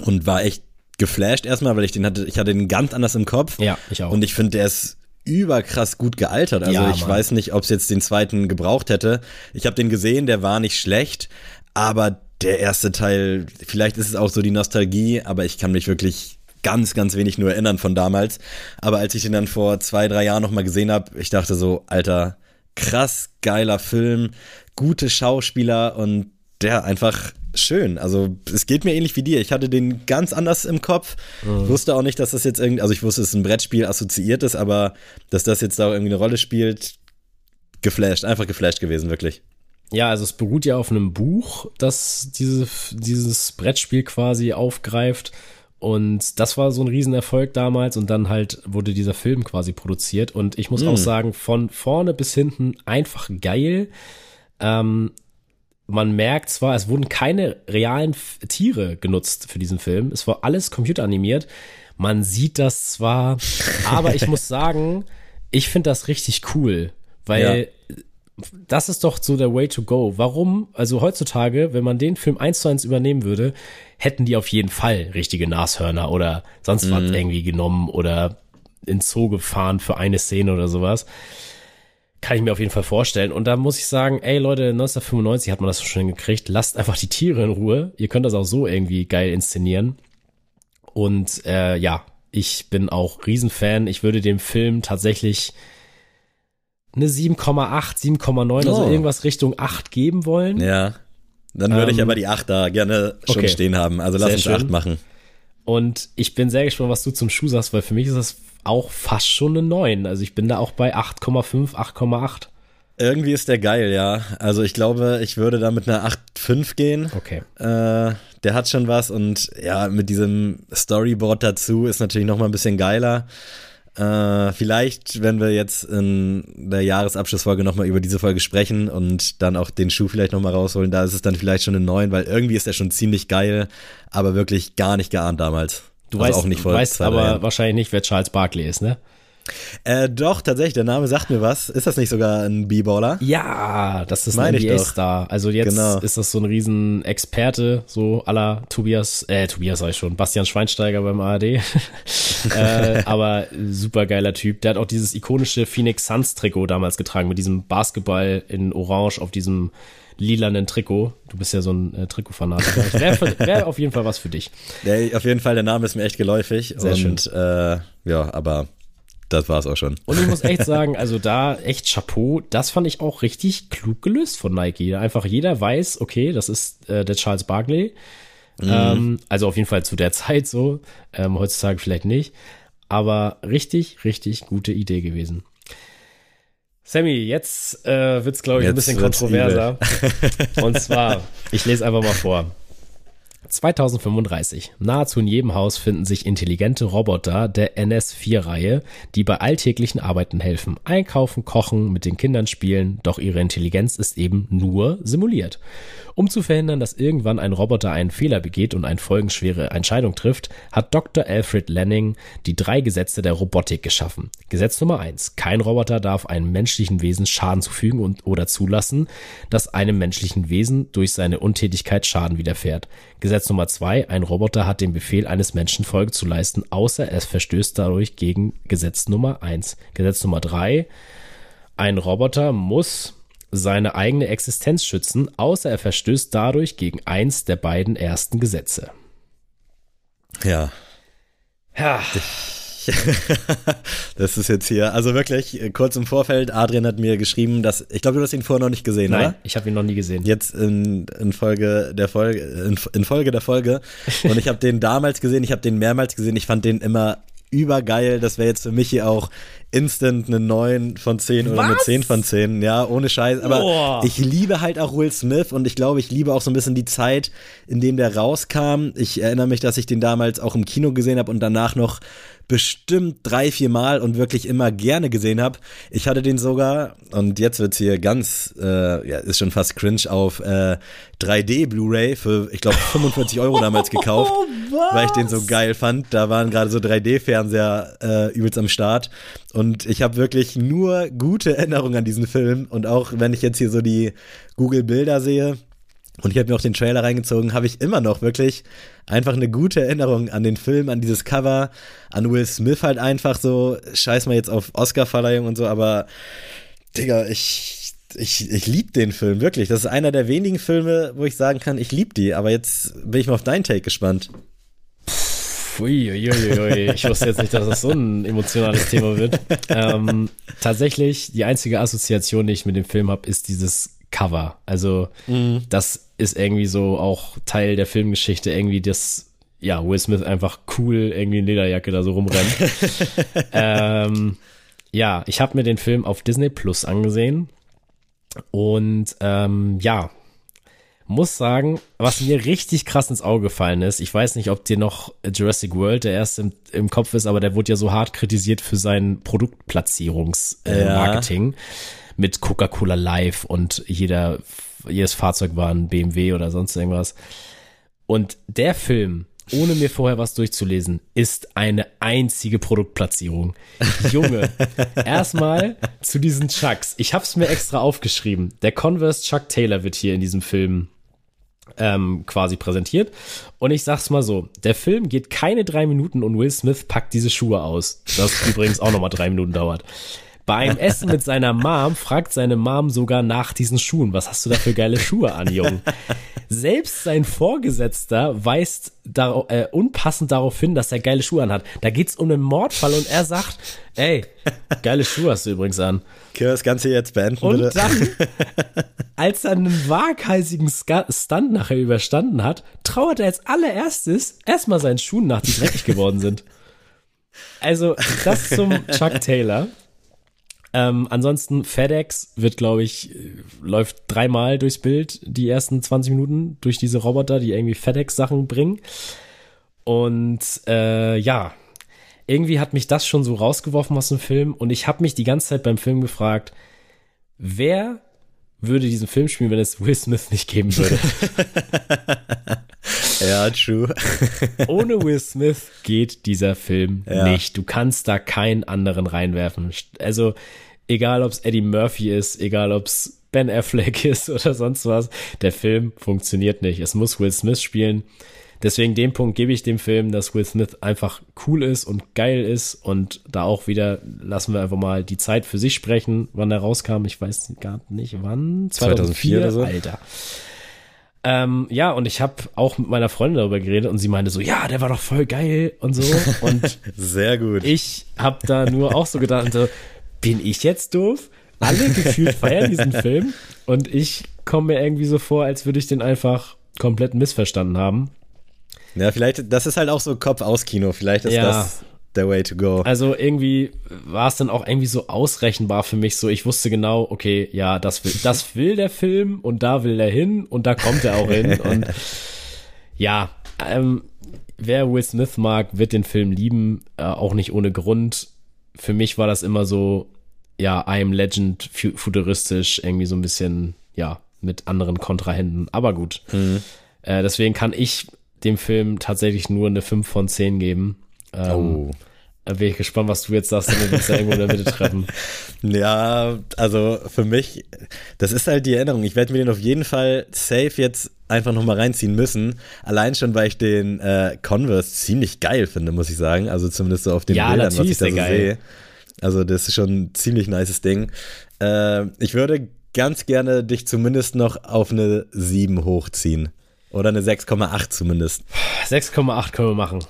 und war echt geflasht erstmal, weil ich den hatte, ich hatte den ganz anders im Kopf. Ja, ich auch. Und ich finde, der ist überkrass gut gealtert. Also ja, ich Mann. weiß nicht, ob es jetzt den zweiten gebraucht hätte. Ich habe den gesehen, der war nicht schlecht, aber der erste Teil, vielleicht ist es auch so die Nostalgie, aber ich kann mich wirklich ganz, ganz wenig nur erinnern von damals. Aber als ich den dann vor zwei, drei Jahren nochmal gesehen habe, ich dachte so, Alter, krass geiler Film, gute Schauspieler und der einfach schön. Also es geht mir ähnlich wie dir. Ich hatte den ganz anders im Kopf. Mhm. Wusste auch nicht, dass das jetzt irgendwie, also ich wusste, dass es ein Brettspiel assoziiert ist, aber dass das jetzt da irgendwie eine Rolle spielt, geflasht, einfach geflasht gewesen, wirklich. Ja, also es beruht ja auf einem Buch, das diese, dieses Brettspiel quasi aufgreift. Und das war so ein Riesenerfolg damals und dann halt wurde dieser Film quasi produziert. Und ich muss Mm. auch sagen, von vorne bis hinten einfach geil. Ähm, man merkt zwar, es wurden keine realen Tiere genutzt für diesen Film. Es war alles computeranimiert. Man sieht das zwar, aber ich muss sagen, ich finde das richtig cool, weil das ist doch so der Way to go. Warum? Also heutzutage, wenn man den Film eins zu eins übernehmen würde, hätten die auf jeden Fall richtige Nashörner oder sonst was irgendwie genommen oder in Zoo gefahren für eine Szene oder sowas. Kann ich mir auf jeden Fall vorstellen. Und da muss ich sagen, ey Leute, 1995 hat man das so schön gekriegt. Lasst einfach die Tiere in Ruhe. Ihr könnt das auch so irgendwie geil inszenieren. Und äh, ja, ich bin auch Riesenfan. Ich würde dem Film tatsächlich eine 7,8, 7,9, also Oh. irgendwas Richtung 8 geben wollen. Ja. Dann würde ich Ähm, aber die 8 da gerne schon okay. stehen haben. Also lass Sehr uns schön. 8 machen. Und ich bin sehr gespannt, was du zum Schuh sagst, weil für mich ist das auch fast schon eine 9. Also ich bin da auch bei 8,5, 8,8. Irgendwie ist der geil, ja. Also ich glaube, ich würde da mit einer 8,5 gehen. Okay. Äh, der hat schon was und ja, mit diesem Storyboard dazu ist natürlich noch mal ein bisschen geiler. Äh, vielleicht, wenn wir jetzt in der Jahresabschlussfolge noch mal über diese Folge sprechen und dann auch den Schuh vielleicht noch mal rausholen, da ist es dann vielleicht schon eine 9, weil irgendwie ist der schon ziemlich geil, aber wirklich gar nicht geahnt damals. Du Also weißt, auch nicht vor du weißt aber Jahren. wahrscheinlich nicht, wer Charles Barkley ist, ne? Äh, doch, tatsächlich, der Name sagt mir was. Ist das nicht sogar ein B-Baller? Ja, das ist Meine ein. NBA-Star. Also jetzt Genau. ist das so ein riesen Experte, so aller Tobias, äh, Tobias sag ich schon, Bastian Schweinsteiger beim ARD. äh, aber super geiler Typ. Der hat auch dieses ikonische Phoenix Suns Trikot damals getragen, mit diesem Basketball in Orange auf diesem lilanen Trikot. Du bist ja so ein äh, Trikotfanatiker. Wäre wär auf jeden Fall was für dich. Der, auf jeden Fall, der Name ist mir echt geläufig. Sehr und äh, ja, aber das war's auch schon. Und ich muss echt sagen, also da echt Chapeau, das fand ich auch richtig klug gelöst von Nike. Einfach jeder weiß, okay, das ist äh, der Charles Barkley. Ähm, also auf jeden Fall zu der Zeit so, ähm, heutzutage vielleicht nicht. Aber richtig, richtig gute Idee gewesen. Sammy, jetzt äh, wird's glaube ich, ein Jetzt bisschen wird's kontroverser. Und zwar, ich lese einfach mal vor. 2035. Nahezu in jedem Haus finden sich intelligente Roboter der NS4-Reihe, die bei alltäglichen Arbeiten helfen. Einkaufen, kochen, mit den Kindern spielen, doch ihre Intelligenz ist eben nur simuliert. Um zu verhindern, dass irgendwann ein Roboter einen Fehler begeht und eine folgenschwere Entscheidung trifft, hat Dr. Alfred Lanning die drei Gesetze der Robotik geschaffen. Gesetz Nummer eins: Kein Roboter darf einem menschlichen Wesen Schaden zufügen und oder zulassen, dass einem menschlichen Wesen durch seine Untätigkeit Schaden widerfährt. Gesetz Nummer zwei: Ein Roboter hat dem Befehl eines Menschen Folge zu leisten, außer es verstößt dadurch gegen Gesetz Nummer eins. Gesetz Nummer drei: Ein Roboter muss seine eigene Existenz schützen, außer er verstößt dadurch gegen eins der beiden ersten Gesetze. Ja. Ja, das ist jetzt hier, also wirklich, äh, kurz im Vorfeld, Adrian hat mir geschrieben, dass, ich glaube, du hast ihn vorher noch nicht gesehen, nein, oder? ich habe ihn noch nie gesehen. Jetzt in, in Folge der Folge, in, in Folge der Folge. Und ich habe den damals gesehen, ich habe den mehrmals gesehen, ich fand den immer übergeil. Das wäre jetzt für mich hier auch instant eine 9 von 10 oder eine Was? 10 von 10. Ja, ohne Scheiß. Aber Boah. ich liebe halt auch Will Smith und ich glaube, ich liebe auch so ein bisschen die Zeit, in dem der rauskam. Ich erinnere mich, dass ich den damals auch im Kino gesehen habe und danach noch bestimmt drei, vier Mal und wirklich immer gerne gesehen habe. Ich hatte den sogar, und jetzt wird's hier ganz, äh, ja, ist schon fast cringe, auf äh, 3D Blu-ray für, ich glaube, 45 Euro damals gekauft, weil ich den so geil fand. Da waren gerade so 3D-Fernseher äh, übelst am Start. Und ich habe wirklich nur gute Erinnerungen an diesen Film. Und auch wenn ich jetzt hier so die Google-Bilder sehe, und ich habe mir auch den Trailer reingezogen, habe ich immer noch wirklich einfach eine gute Erinnerung an den Film, an dieses Cover, an Will Smith halt einfach so, scheiß mal jetzt auf Oscar-Verleihung und so, aber Digga, ich, ich, ich lieb den Film, wirklich. Das ist einer der wenigen Filme, wo ich sagen kann, ich lieb die, aber jetzt bin ich mal auf deinen Take gespannt. Uiuiui, ich wusste jetzt nicht, dass das so ein emotionales Thema wird. Ähm, tatsächlich, die einzige Assoziation, die ich mit dem Film habe, ist dieses Cover. Also, das ist irgendwie so auch Teil der Filmgeschichte, irgendwie das, ja, Will Smith einfach cool irgendwie in Lederjacke da so rumrennt. ähm, ja, ich habe mir den Film auf Disney Plus angesehen. Und ähm, ja, muss sagen, was mir richtig krass ins Auge gefallen ist, ich weiß nicht, ob dir noch Jurassic World der erste im, im Kopf ist, aber der wurde ja so hart kritisiert für sein Produktplatzierungsmarketing äh, ja. mit Coca-Cola Live und jeder, jedes Fahrzeug war ein BMW oder sonst irgendwas. Und der Film, ohne mir vorher was durchzulesen, ist eine einzige Produktplatzierung. Junge, erstmal zu diesen Chucks. Ich hab's mir extra aufgeschrieben. Der Converse Chuck Taylor wird hier in diesem Film ähm, quasi präsentiert. Und ich sag's mal so, der Film geht keine drei Minuten und Will Smith packt diese Schuhe aus. Das übrigens auch nochmal drei Minuten dauert. Beim Essen mit seiner Mom fragt seine Mom sogar nach diesen Schuhen. Was hast du da für geile Schuhe an, Jung? Selbst sein Vorgesetzter weist dar äh, unpassend darauf hin, dass er geile Schuhe anhat. Da geht's um einen Mordfall und er sagt, ey, geile Schuhe hast du übrigens an. Können wir das Ganze jetzt beenden, und bitte? dann, als er einen waghalsigen Stunt nachher überstanden hat, trauert er als allererstes erstmal seinen Schuhen nach, die dreckig geworden sind. Also, das zum Chuck Taylor. Ähm, ansonsten FedEx wird, glaube ich, läuft dreimal durchs Bild die ersten 20 Minuten durch diese Roboter, die irgendwie FedEx-Sachen bringen. Und äh, ja, irgendwie hat mich das schon so rausgeworfen aus dem Film und ich habe mich die ganze Zeit beim Film gefragt, wer würde diesen Film spielen, wenn es Will Smith nicht geben würde? ja, true. Ohne Will Smith geht dieser Film ja. nicht. Du kannst da keinen anderen reinwerfen. Also egal ob es Eddie Murphy ist, egal ob es Ben Affleck ist oder sonst was, der Film funktioniert nicht. Es muss Will Smith spielen. Deswegen den Punkt gebe ich dem Film, dass Will Smith einfach cool ist und geil ist und da auch wieder lassen wir einfach mal die Zeit für sich sprechen, wann er rauskam. Ich weiß gar nicht wann. 2004, 2004 oder so. Alter. Ähm, ja, und ich habe auch mit meiner Freundin darüber geredet und sie meinte so, ja, der war doch voll geil und so. Und sehr gut. Ich habe da nur auch so gedacht, so, bin ich jetzt doof? Alle gefühlt feiern diesen Film und ich komme mir irgendwie so vor, als würde ich den einfach komplett missverstanden haben. Ja, vielleicht, das ist halt auch so Kopf-aus-Kino. Vielleicht ist ja. das der way to go. Also irgendwie war es dann auch irgendwie so ausrechenbar für mich. So, ich wusste genau, okay, ja, das will, das will der Film und da will er hin und da kommt er auch hin. Und ja, ähm, wer Will Smith mag, wird den Film lieben, äh, auch nicht ohne Grund. Für mich war das immer so, ja, I am Legend futuristisch, irgendwie so ein bisschen, ja, mit anderen Kontrahenten. Aber gut. Mhm. Äh, deswegen kann ich dem Film tatsächlich nur eine 5 von 10 geben. Ähm, oh. Da bin ich gespannt, was du jetzt sagst, wenn wir uns da irgendwo in der Mitte treffen. Ja, also für mich, das ist halt die Erinnerung. Ich werde mir den auf jeden Fall safe jetzt einfach nochmal reinziehen müssen. Allein schon, weil ich den äh, Converse ziemlich geil finde, muss ich sagen. Also zumindest so auf den ja, Bildern, was ich da so geil. sehe. Also das ist schon ein ziemlich nices Ding. Äh, ich würde ganz gerne dich zumindest noch auf eine 7 hochziehen. Oder eine 6,8 zumindest. 6,8 können wir machen.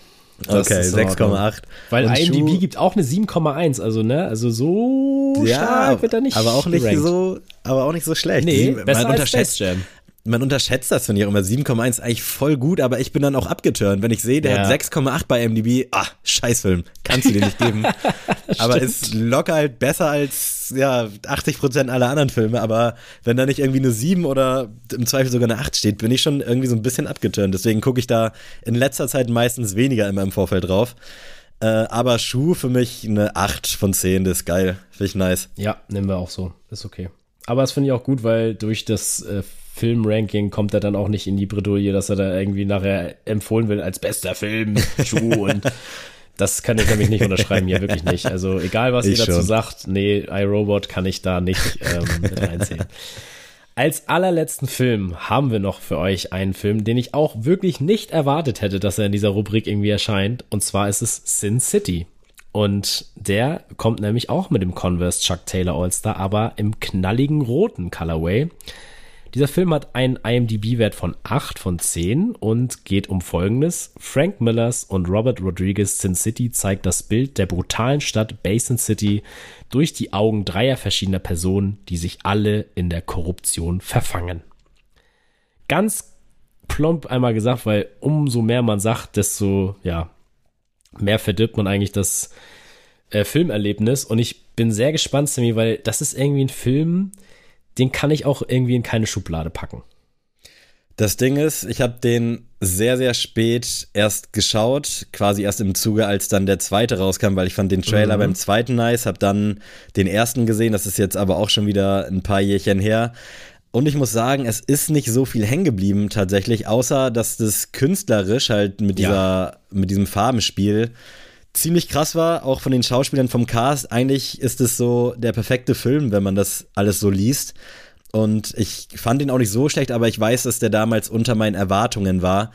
Das okay, 6,8. Weil Und IMDb Schuh, gibt auch eine 7,1, also ne, also so ja, stark wird er nicht. Aber auch nicht gerankt. so, aber auch nicht so schlecht. Nee, besser als Space Jam man unterschätzt das, finde ich auch immer. 7,1 eigentlich voll gut, aber ich bin dann auch abgeturnt. Wenn ich sehe, der ja. hat 6,8 bei MDB, ah, Scheißfilm, kannst du dir nicht geben. aber ist locker halt besser als, ja, 80 Prozent aller anderen Filme. Aber wenn da nicht irgendwie eine 7 oder im Zweifel sogar eine 8 steht, bin ich schon irgendwie so ein bisschen abgeturnt. Deswegen gucke ich da in letzter Zeit meistens weniger immer im Vorfeld drauf. Äh, aber Schuh für mich eine 8 von 10, das ist geil. Finde ich nice. Ja, nehmen wir auch so. Ist okay. Aber das finde ich auch gut, weil durch das äh, Filmranking kommt er dann auch nicht in die Bredouille, dass er da irgendwie nachher empfohlen will als bester Film, Schuh und das kann ich nämlich nicht unterschreiben, hier wirklich nicht. Also egal, was ich ihr dazu schon. sagt, nee, iRobot kann ich da nicht ähm, mit reinziehen. Als allerletzten Film haben wir noch für euch einen Film, den ich auch wirklich nicht erwartet hätte, dass er in dieser Rubrik irgendwie erscheint. Und zwar ist es Sin City. Und der kommt nämlich auch mit dem Converse Chuck Taylor All-Star, aber im knalligen roten Colorway. Dieser Film hat einen IMDb-Wert von 8 von 10 und geht um Folgendes. Frank Millers und Robert Rodriguez Sin City zeigt das Bild der brutalen Stadt Basin City durch die Augen dreier verschiedener Personen, die sich alle in der Korruption verfangen. Ganz plump einmal gesagt, weil umso mehr man sagt, desto, ja, mehr verdirbt man eigentlich das äh, Filmerlebnis. Und ich bin sehr gespannt, Sammy, weil das ist irgendwie ein Film, den kann ich auch irgendwie in keine Schublade packen. Das Ding ist, ich habe den sehr, sehr spät erst geschaut, quasi erst im Zuge, als dann der zweite rauskam, weil ich fand den Trailer mhm. beim zweiten nice, habe dann den ersten gesehen, das ist jetzt aber auch schon wieder ein paar Jährchen her. Und ich muss sagen, es ist nicht so viel hängen geblieben tatsächlich, außer dass das künstlerisch halt mit dieser, ja. mit diesem Farbenspiel ziemlich krass war, auch von den Schauspielern vom Cast. Eigentlich ist es so der perfekte Film, wenn man das alles so liest. Und ich fand ihn auch nicht so schlecht, aber ich weiß, dass der damals unter meinen Erwartungen war.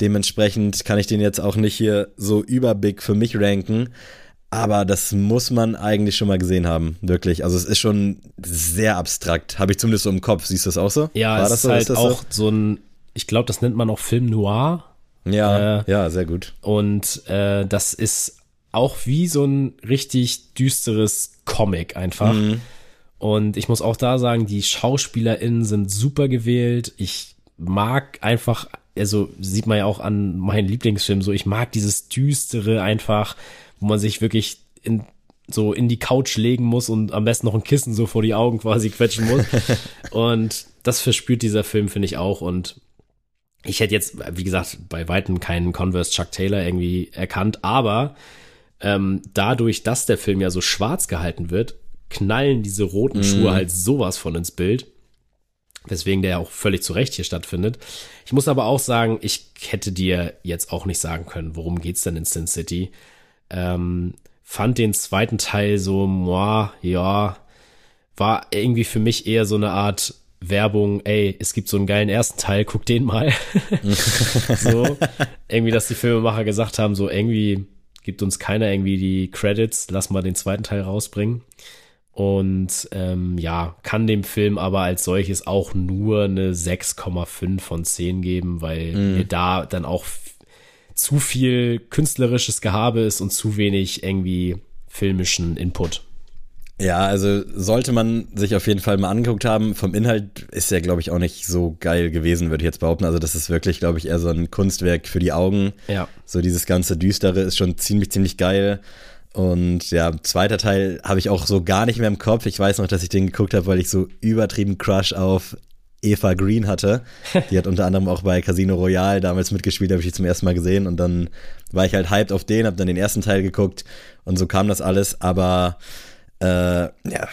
Dementsprechend kann ich den jetzt auch nicht hier so überbig für mich ranken. Aber das muss man eigentlich schon mal gesehen haben, wirklich. Also es ist schon sehr abstrakt, habe ich zumindest so im Kopf. Siehst du das auch so? Ja, War es ist so? halt ist auch so? so ein, ich glaube, das nennt man auch Film Noir. Ja, äh, ja, sehr gut. Und äh, das ist auch wie so ein richtig düsteres Comic einfach. Mhm. Und ich muss auch da sagen, die SchauspielerInnen sind super gewählt. Ich mag einfach, also sieht man ja auch an meinen Lieblingsfilmen so, ich mag dieses Düstere einfach, wo man sich wirklich in, so in die Couch legen muss und am besten noch ein Kissen so vor die Augen quasi quetschen muss. und das verspürt dieser Film, finde ich auch. Und ich hätte jetzt, wie gesagt, bei Weitem keinen Converse Chuck Taylor irgendwie erkannt, aber ähm, dadurch, dass der Film ja so schwarz gehalten wird, knallen diese roten Schuhe mm. halt sowas von ins Bild. Weswegen der auch völlig zu Recht hier stattfindet. Ich muss aber auch sagen, ich hätte dir jetzt auch nicht sagen können, worum geht's denn in Sin City. Ähm, fand den zweiten Teil so, moi, ja, war irgendwie für mich eher so eine Art Werbung, ey, es gibt so einen geilen ersten Teil, guck den mal. so, irgendwie, dass die Filmemacher gesagt haben, so irgendwie gibt uns keiner irgendwie die Credits, lass mal den zweiten Teil rausbringen. Und ähm, ja, kann dem Film aber als solches auch nur eine 6,5 von 10 geben, weil mm. mir da dann auch zu viel künstlerisches Gehabe ist und zu wenig irgendwie filmischen Input. Ja, also sollte man sich auf jeden Fall mal angeguckt haben. Vom Inhalt ist er, glaube ich, auch nicht so geil gewesen, würde ich jetzt behaupten. Also das ist wirklich, glaube ich, eher so ein Kunstwerk für die Augen. Ja. So dieses ganze Düstere ist schon ziemlich, ziemlich geil. Und ja, zweiter Teil habe ich auch so gar nicht mehr im Kopf. Ich weiß noch, dass ich den geguckt habe, weil ich so übertrieben Crush auf Eva Green hatte. Die hat unter anderem auch bei Casino Royale damals mitgespielt, habe ich die zum ersten Mal gesehen. Und dann war ich halt hyped auf den, habe dann den ersten Teil geguckt und so kam das alles. Aber äh, ja,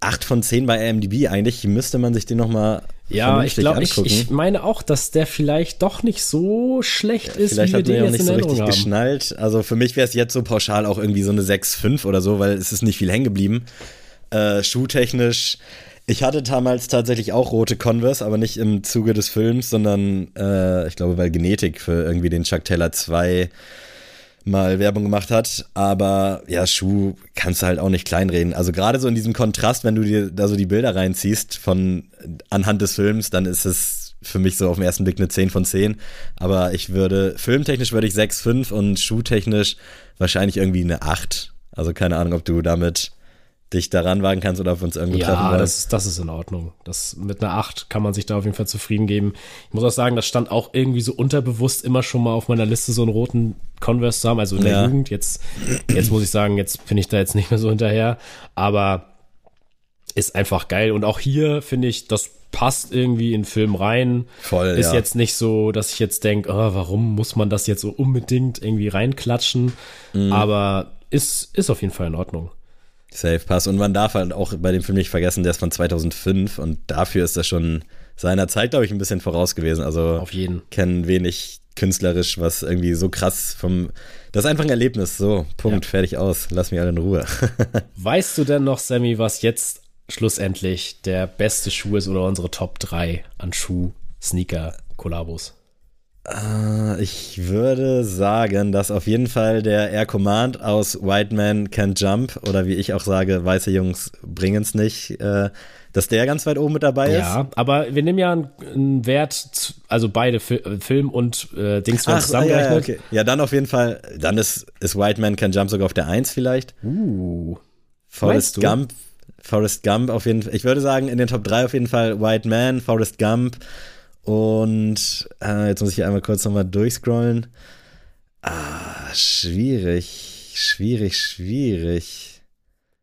8 von 10 bei AMDB. Eigentlich müsste man sich den nochmal ja, ich glaube, ich, ich meine auch, dass der vielleicht doch nicht so schlecht ist, vielleicht wie wir den ja jetzt nicht so richtig haben. geschnallt. Also für mich wäre es jetzt so pauschal auch irgendwie so eine 6,5 oder so, weil es ist nicht viel hängen geblieben. Äh, schuhtechnisch. Ich hatte damals tatsächlich auch rote Converse, aber nicht im Zuge des Films, sondern äh, ich glaube, weil Genetik für irgendwie den Chuck Taylor 2 mal Werbung gemacht hat. Aber ja, Schuh kannst du halt auch nicht kleinreden. Also gerade so in diesem Kontrast, wenn du dir da so die Bilder reinziehst von anhand des Films, dann ist es für mich so auf den ersten Blick eine 10 von 10. Aber ich würde, filmtechnisch würde ich 6, 5 und schuhtechnisch wahrscheinlich irgendwie eine 8. Also keine Ahnung, ob du damit dich daran wagen kannst oder auf uns irgendwo ja, treffen wollen. Das, das ist in Ordnung. Das, mit einer 8 kann man sich da auf jeden Fall zufrieden geben. Ich muss auch sagen, das stand auch irgendwie so unterbewusst immer schon mal auf meiner Liste, so einen roten Converse zu haben, also in der Ja. Jugend. Jetzt, jetzt muss ich sagen, jetzt bin ich da jetzt nicht mehr so hinterher. Aber ist einfach geil. Und auch hier finde ich, das passt irgendwie in den Film rein. Voll, Ist ja. jetzt nicht so, dass ich jetzt denke, oh, warum muss man das jetzt so unbedingt irgendwie reinklatschen? Mhm. Aber ist, ist auf jeden Fall in Ordnung. Safe Pass. Und man darf halt auch bei dem Film nicht vergessen, der ist von 2005 und dafür ist das schon seiner Zeit, glaube ich, ein bisschen voraus gewesen. Also Auf jeden. kennen wenig künstlerisch, was irgendwie so krass vom. Das ist einfach ein Erlebnis. So, Punkt, Ja. fertig aus. Lass mich alle in Ruhe. Weißt du denn noch, Sammy, was jetzt schlussendlich der beste Schuh ist oder unsere Top 3 an Schuh-Sneaker-Kollabos? Äh, ich würde sagen, dass auf jeden Fall der Air Command aus White Man Can't Jump oder wie ich auch sage, weiße Jungs bringen's nicht, äh, dass der ganz weit oben mit dabei ist. Ja, aber wir nehmen ja einen, Wert, also beide Fi Film und äh, Dings werden ja, zusammengerechnet. ja, okay. ja, dann auf jeden Fall, dann ist, ist White Man Can Jump sogar auf der 1 vielleicht. Uh, Forrest? Gump, Forrest Gump auf jeden Fall. Ich würde sagen, in den Top 3 auf jeden Fall White Man, Forrest Gump und äh, jetzt muss ich hier einmal kurz nochmal durchscrollen. Ah, schwierig, schwierig, schwierig.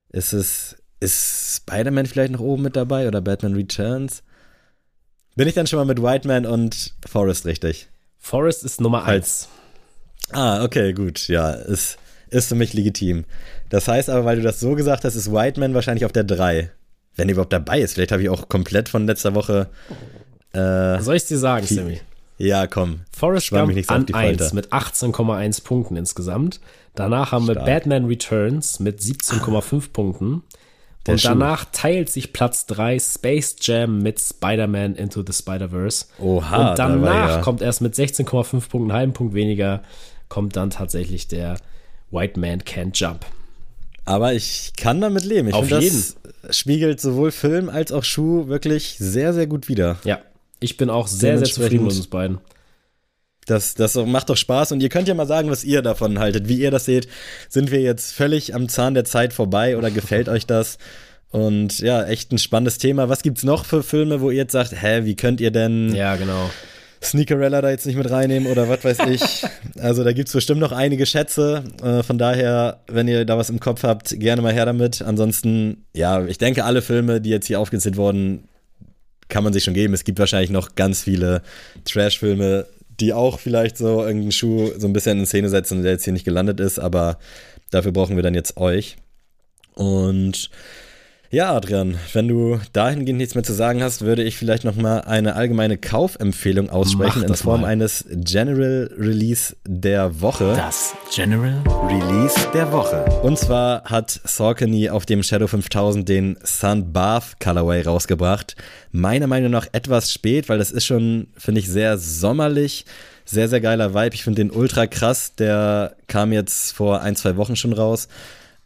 Ist es, ist Spider-Man vielleicht noch oben mit dabei oder Batman Returns? Bin ich dann schon mal mit White Man und Forrest richtig? Forrest ist Nummer eins. Ah, okay, gut. Ja, ist, ist für mich legitim. Das heißt aber, weil du das so gesagt hast, ist White Man wahrscheinlich auf der 3. Wenn er überhaupt dabei ist. Vielleicht habe ich auch komplett von letzter Woche. Äh, Soll ich es dir sagen, Sammy? Ja, komm. Forrest Gump an 1 mit 18,1 Punkten insgesamt. Danach haben Stark. wir Batman Returns mit 17,5 Punkten. Der und danach teilt sich Platz 3 Space Jam mit Spider-Man Into the Spider-Verse. Oha. Und danach ja. kommt erst mit 16,5 Punkten, einen halben Punkt weniger, kommt dann tatsächlich der White Man Can't Jump. Aber ich kann damit leben. Ich Auf jeden. Das spiegelt sowohl Film als auch Schuh wirklich sehr, sehr gut wider. Ja, ich bin auch sehr, sehr zufrieden mit uns beiden. Das, das macht doch Spaß und ihr könnt ja mal sagen, was ihr davon haltet, wie ihr das seht. Sind wir jetzt völlig am Zahn der Zeit vorbei oder gefällt euch das? Und ja, echt ein spannendes Thema. Was gibt's noch für Filme, wo ihr jetzt sagt, hä, wie könnt ihr denn ja, genau. Sneakerella da jetzt nicht mit reinnehmen oder was weiß ich? also da gibt's bestimmt noch einige Schätze. Äh, von daher, wenn ihr da was im Kopf habt, gerne mal her damit. Ansonsten, ja, ich denke, alle Filme, die jetzt hier aufgezählt wurden, kann man sich schon geben. Es gibt wahrscheinlich noch ganz viele Trash-Filme, die auch vielleicht so irgendeinen Schuh so ein bisschen in Szene setzen, der jetzt hier nicht gelandet ist, aber dafür brauchen wir dann jetzt euch. Und ja, Adrian, wenn du dahingehend nichts mehr zu sagen hast, würde ich vielleicht nochmal eine allgemeine Kaufempfehlung aussprechen in Form mal. eines General Release der Woche. Das General Release der Woche. Und zwar hat Saucony auf dem Shadow 5000 den Sun Bath Colorway rausgebracht. Meiner Meinung nach etwas spät, weil das ist schon, finde ich, sehr sommerlich. Sehr, sehr geiler Vibe. Ich finde den ultra krass. Der kam jetzt vor ein, zwei Wochen schon raus.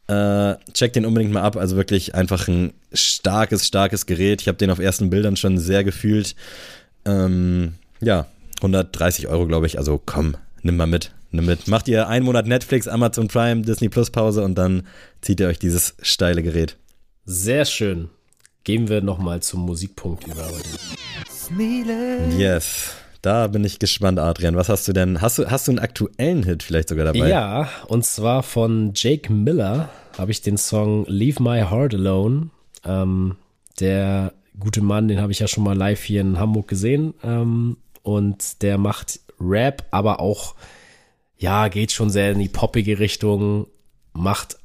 Äh, check den unbedingt mal ab. Also wirklich einfach ein starkes, starkes Gerät. Ich habe den auf ersten Bildern schon sehr gefühlt. Ähm, ja, 130 Euro, glaube ich. Also komm, nimm mal mit. Nimm mit. Macht ihr einen Monat Netflix, Amazon Prime, Disney Plus Pause und dann zieht ihr euch dieses steile Gerät. Sehr schön. Gehen wir nochmal zum Musikpunkt über. Yes. Da bin ich gespannt, Adrian. Was hast du denn? Hast du, hast du einen aktuellen Hit vielleicht sogar dabei? Ja, und zwar von Jake Miller habe ich den Song Leave My Heart Alone. Ähm, der gute Mann, den habe ich ja schon mal live hier in Hamburg gesehen. Ähm, und der macht Rap, aber auch, ja, geht schon sehr in die poppige Richtung, macht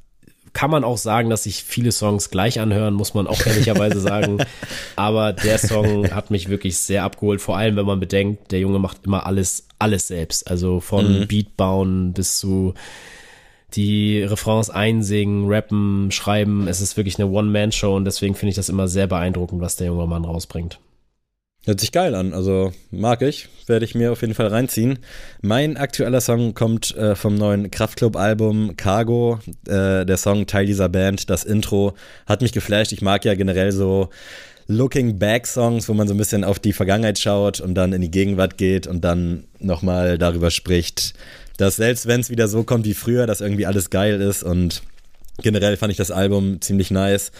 kann man auch sagen, dass sich viele Songs gleich anhören, muss man auch ehrlicherweise sagen. Aber der Song hat mich wirklich sehr abgeholt, vor allem wenn man bedenkt, der Junge macht immer alles, alles selbst. Also von mhm. Beat bauen bis zu die Refrains einsingen, rappen, schreiben. Es ist wirklich eine One-Man-Show und deswegen finde ich das immer sehr beeindruckend, was der junge Mann rausbringt. Hört sich geil an, also mag ich, werde ich mir auf jeden Fall reinziehen. Mein aktueller Song kommt äh, vom neuen Kraftklub-Album Cargo. Äh, der Song Teil dieser Band, das Intro, hat mich geflasht. Ich mag ja generell so Looking Back Songs, wo man so ein bisschen auf die Vergangenheit schaut und dann in die Gegenwart geht und dann nochmal darüber spricht, dass selbst wenn es wieder so kommt wie früher, dass irgendwie alles geil ist und generell fand ich das Album ziemlich nice.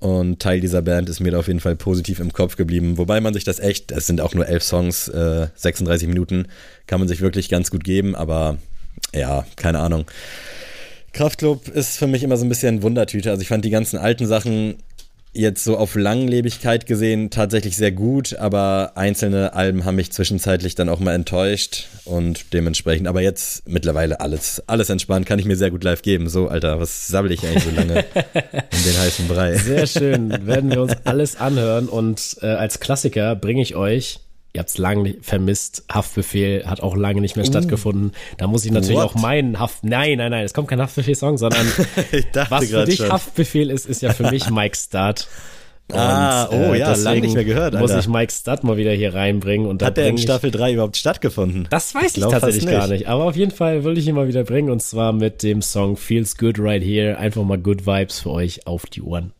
Und Teil dieser Band ist mir da auf jeden Fall positiv im Kopf geblieben. Wobei man sich das echt, es sind auch nur elf Songs, äh, 36 Minuten, kann man sich wirklich ganz gut geben, aber ja, keine Ahnung. Kraftclub ist für mich immer so ein bisschen Wundertüte. Also ich fand die ganzen alten Sachen jetzt so auf Langlebigkeit gesehen tatsächlich sehr gut, aber einzelne Alben haben mich zwischenzeitlich dann auch mal enttäuscht und dementsprechend, aber jetzt mittlerweile alles, alles entspannt, kann ich mir sehr gut live geben. So, Alter, was sabbel ich eigentlich so lange in den heißen Brei? Sehr schön, werden wir uns alles anhören und äh, als Klassiker bringe ich euch ihr habt es lange vermisst. Haftbefehl hat auch lange nicht mehr uh, stattgefunden. Da muss ich natürlich what? auch meinen Haft. Nein, nein, nein, es kommt kein Haftbefehl-Song, sondern was für dich schon. Haftbefehl ist, ist ja für mich Mike Start. ah, und, oh äh, ja, lange nicht mehr gehört. Alter. Muss ich Mike Stud mal wieder hier reinbringen. Und Hat der in Staffel 3 überhaupt stattgefunden? Das weiß ich, ich tatsächlich nicht. gar nicht. Aber auf jeden Fall will ich ihn mal wieder bringen. Und zwar mit dem Song Feels Good Right Here. Einfach mal Good Vibes für euch auf die Ohren.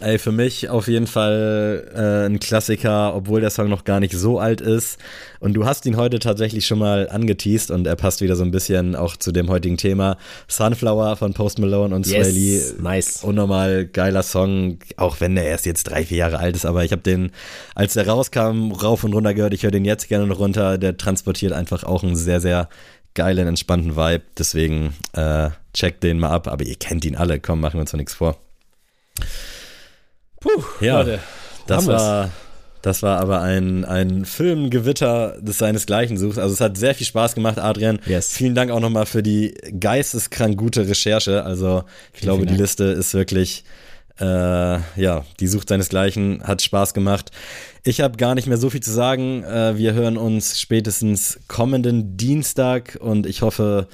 Ey, für mich auf jeden Fall äh, ein Klassiker, obwohl der Song noch gar nicht so alt ist. Und du hast ihn heute tatsächlich schon mal angeteased und er passt wieder so ein bisschen auch zu dem heutigen Thema. Sunflower von Post Malone und yes, Sway Lee. Nice. Unnormal geiler Song, auch wenn der erst jetzt drei, vier Jahre alt ist. Aber ich habe den, als der rauskam, rauf und runter gehört. Ich höre den jetzt gerne noch runter. Der transportiert einfach auch einen sehr, sehr geilen, entspannten Vibe. Deswegen äh, checkt den mal ab. Aber ihr kennt ihn alle. Komm, machen wir uns doch nichts vor. Puh, ja, Leute, das war, das war aber ein, ein Filmgewitter, das seinesgleichen sucht. Also es hat sehr viel Spaß gemacht, Adrian. Yes. Vielen Dank auch nochmal für die geisteskrank gute Recherche. Also ich vielen, glaube, vielen die Liste ist wirklich, äh, ja, die sucht seinesgleichen, hat Spaß gemacht. Ich habe gar nicht mehr so viel zu sagen. Äh, wir hören uns spätestens kommenden Dienstag und ich hoffe,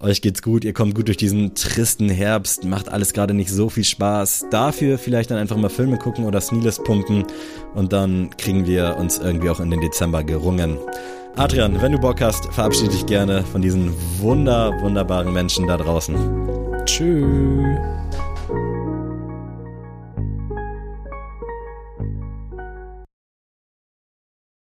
euch geht's gut, ihr kommt gut durch diesen tristen Herbst, macht alles gerade nicht so viel Spaß. Dafür vielleicht dann einfach mal Filme gucken oder Sneeless pumpen und dann kriegen wir uns irgendwie auch in den Dezember gerungen. Adrian, wenn du Bock hast, verabschiede dich gerne von diesen wunder, wunderbaren Menschen da draußen. Tschüss.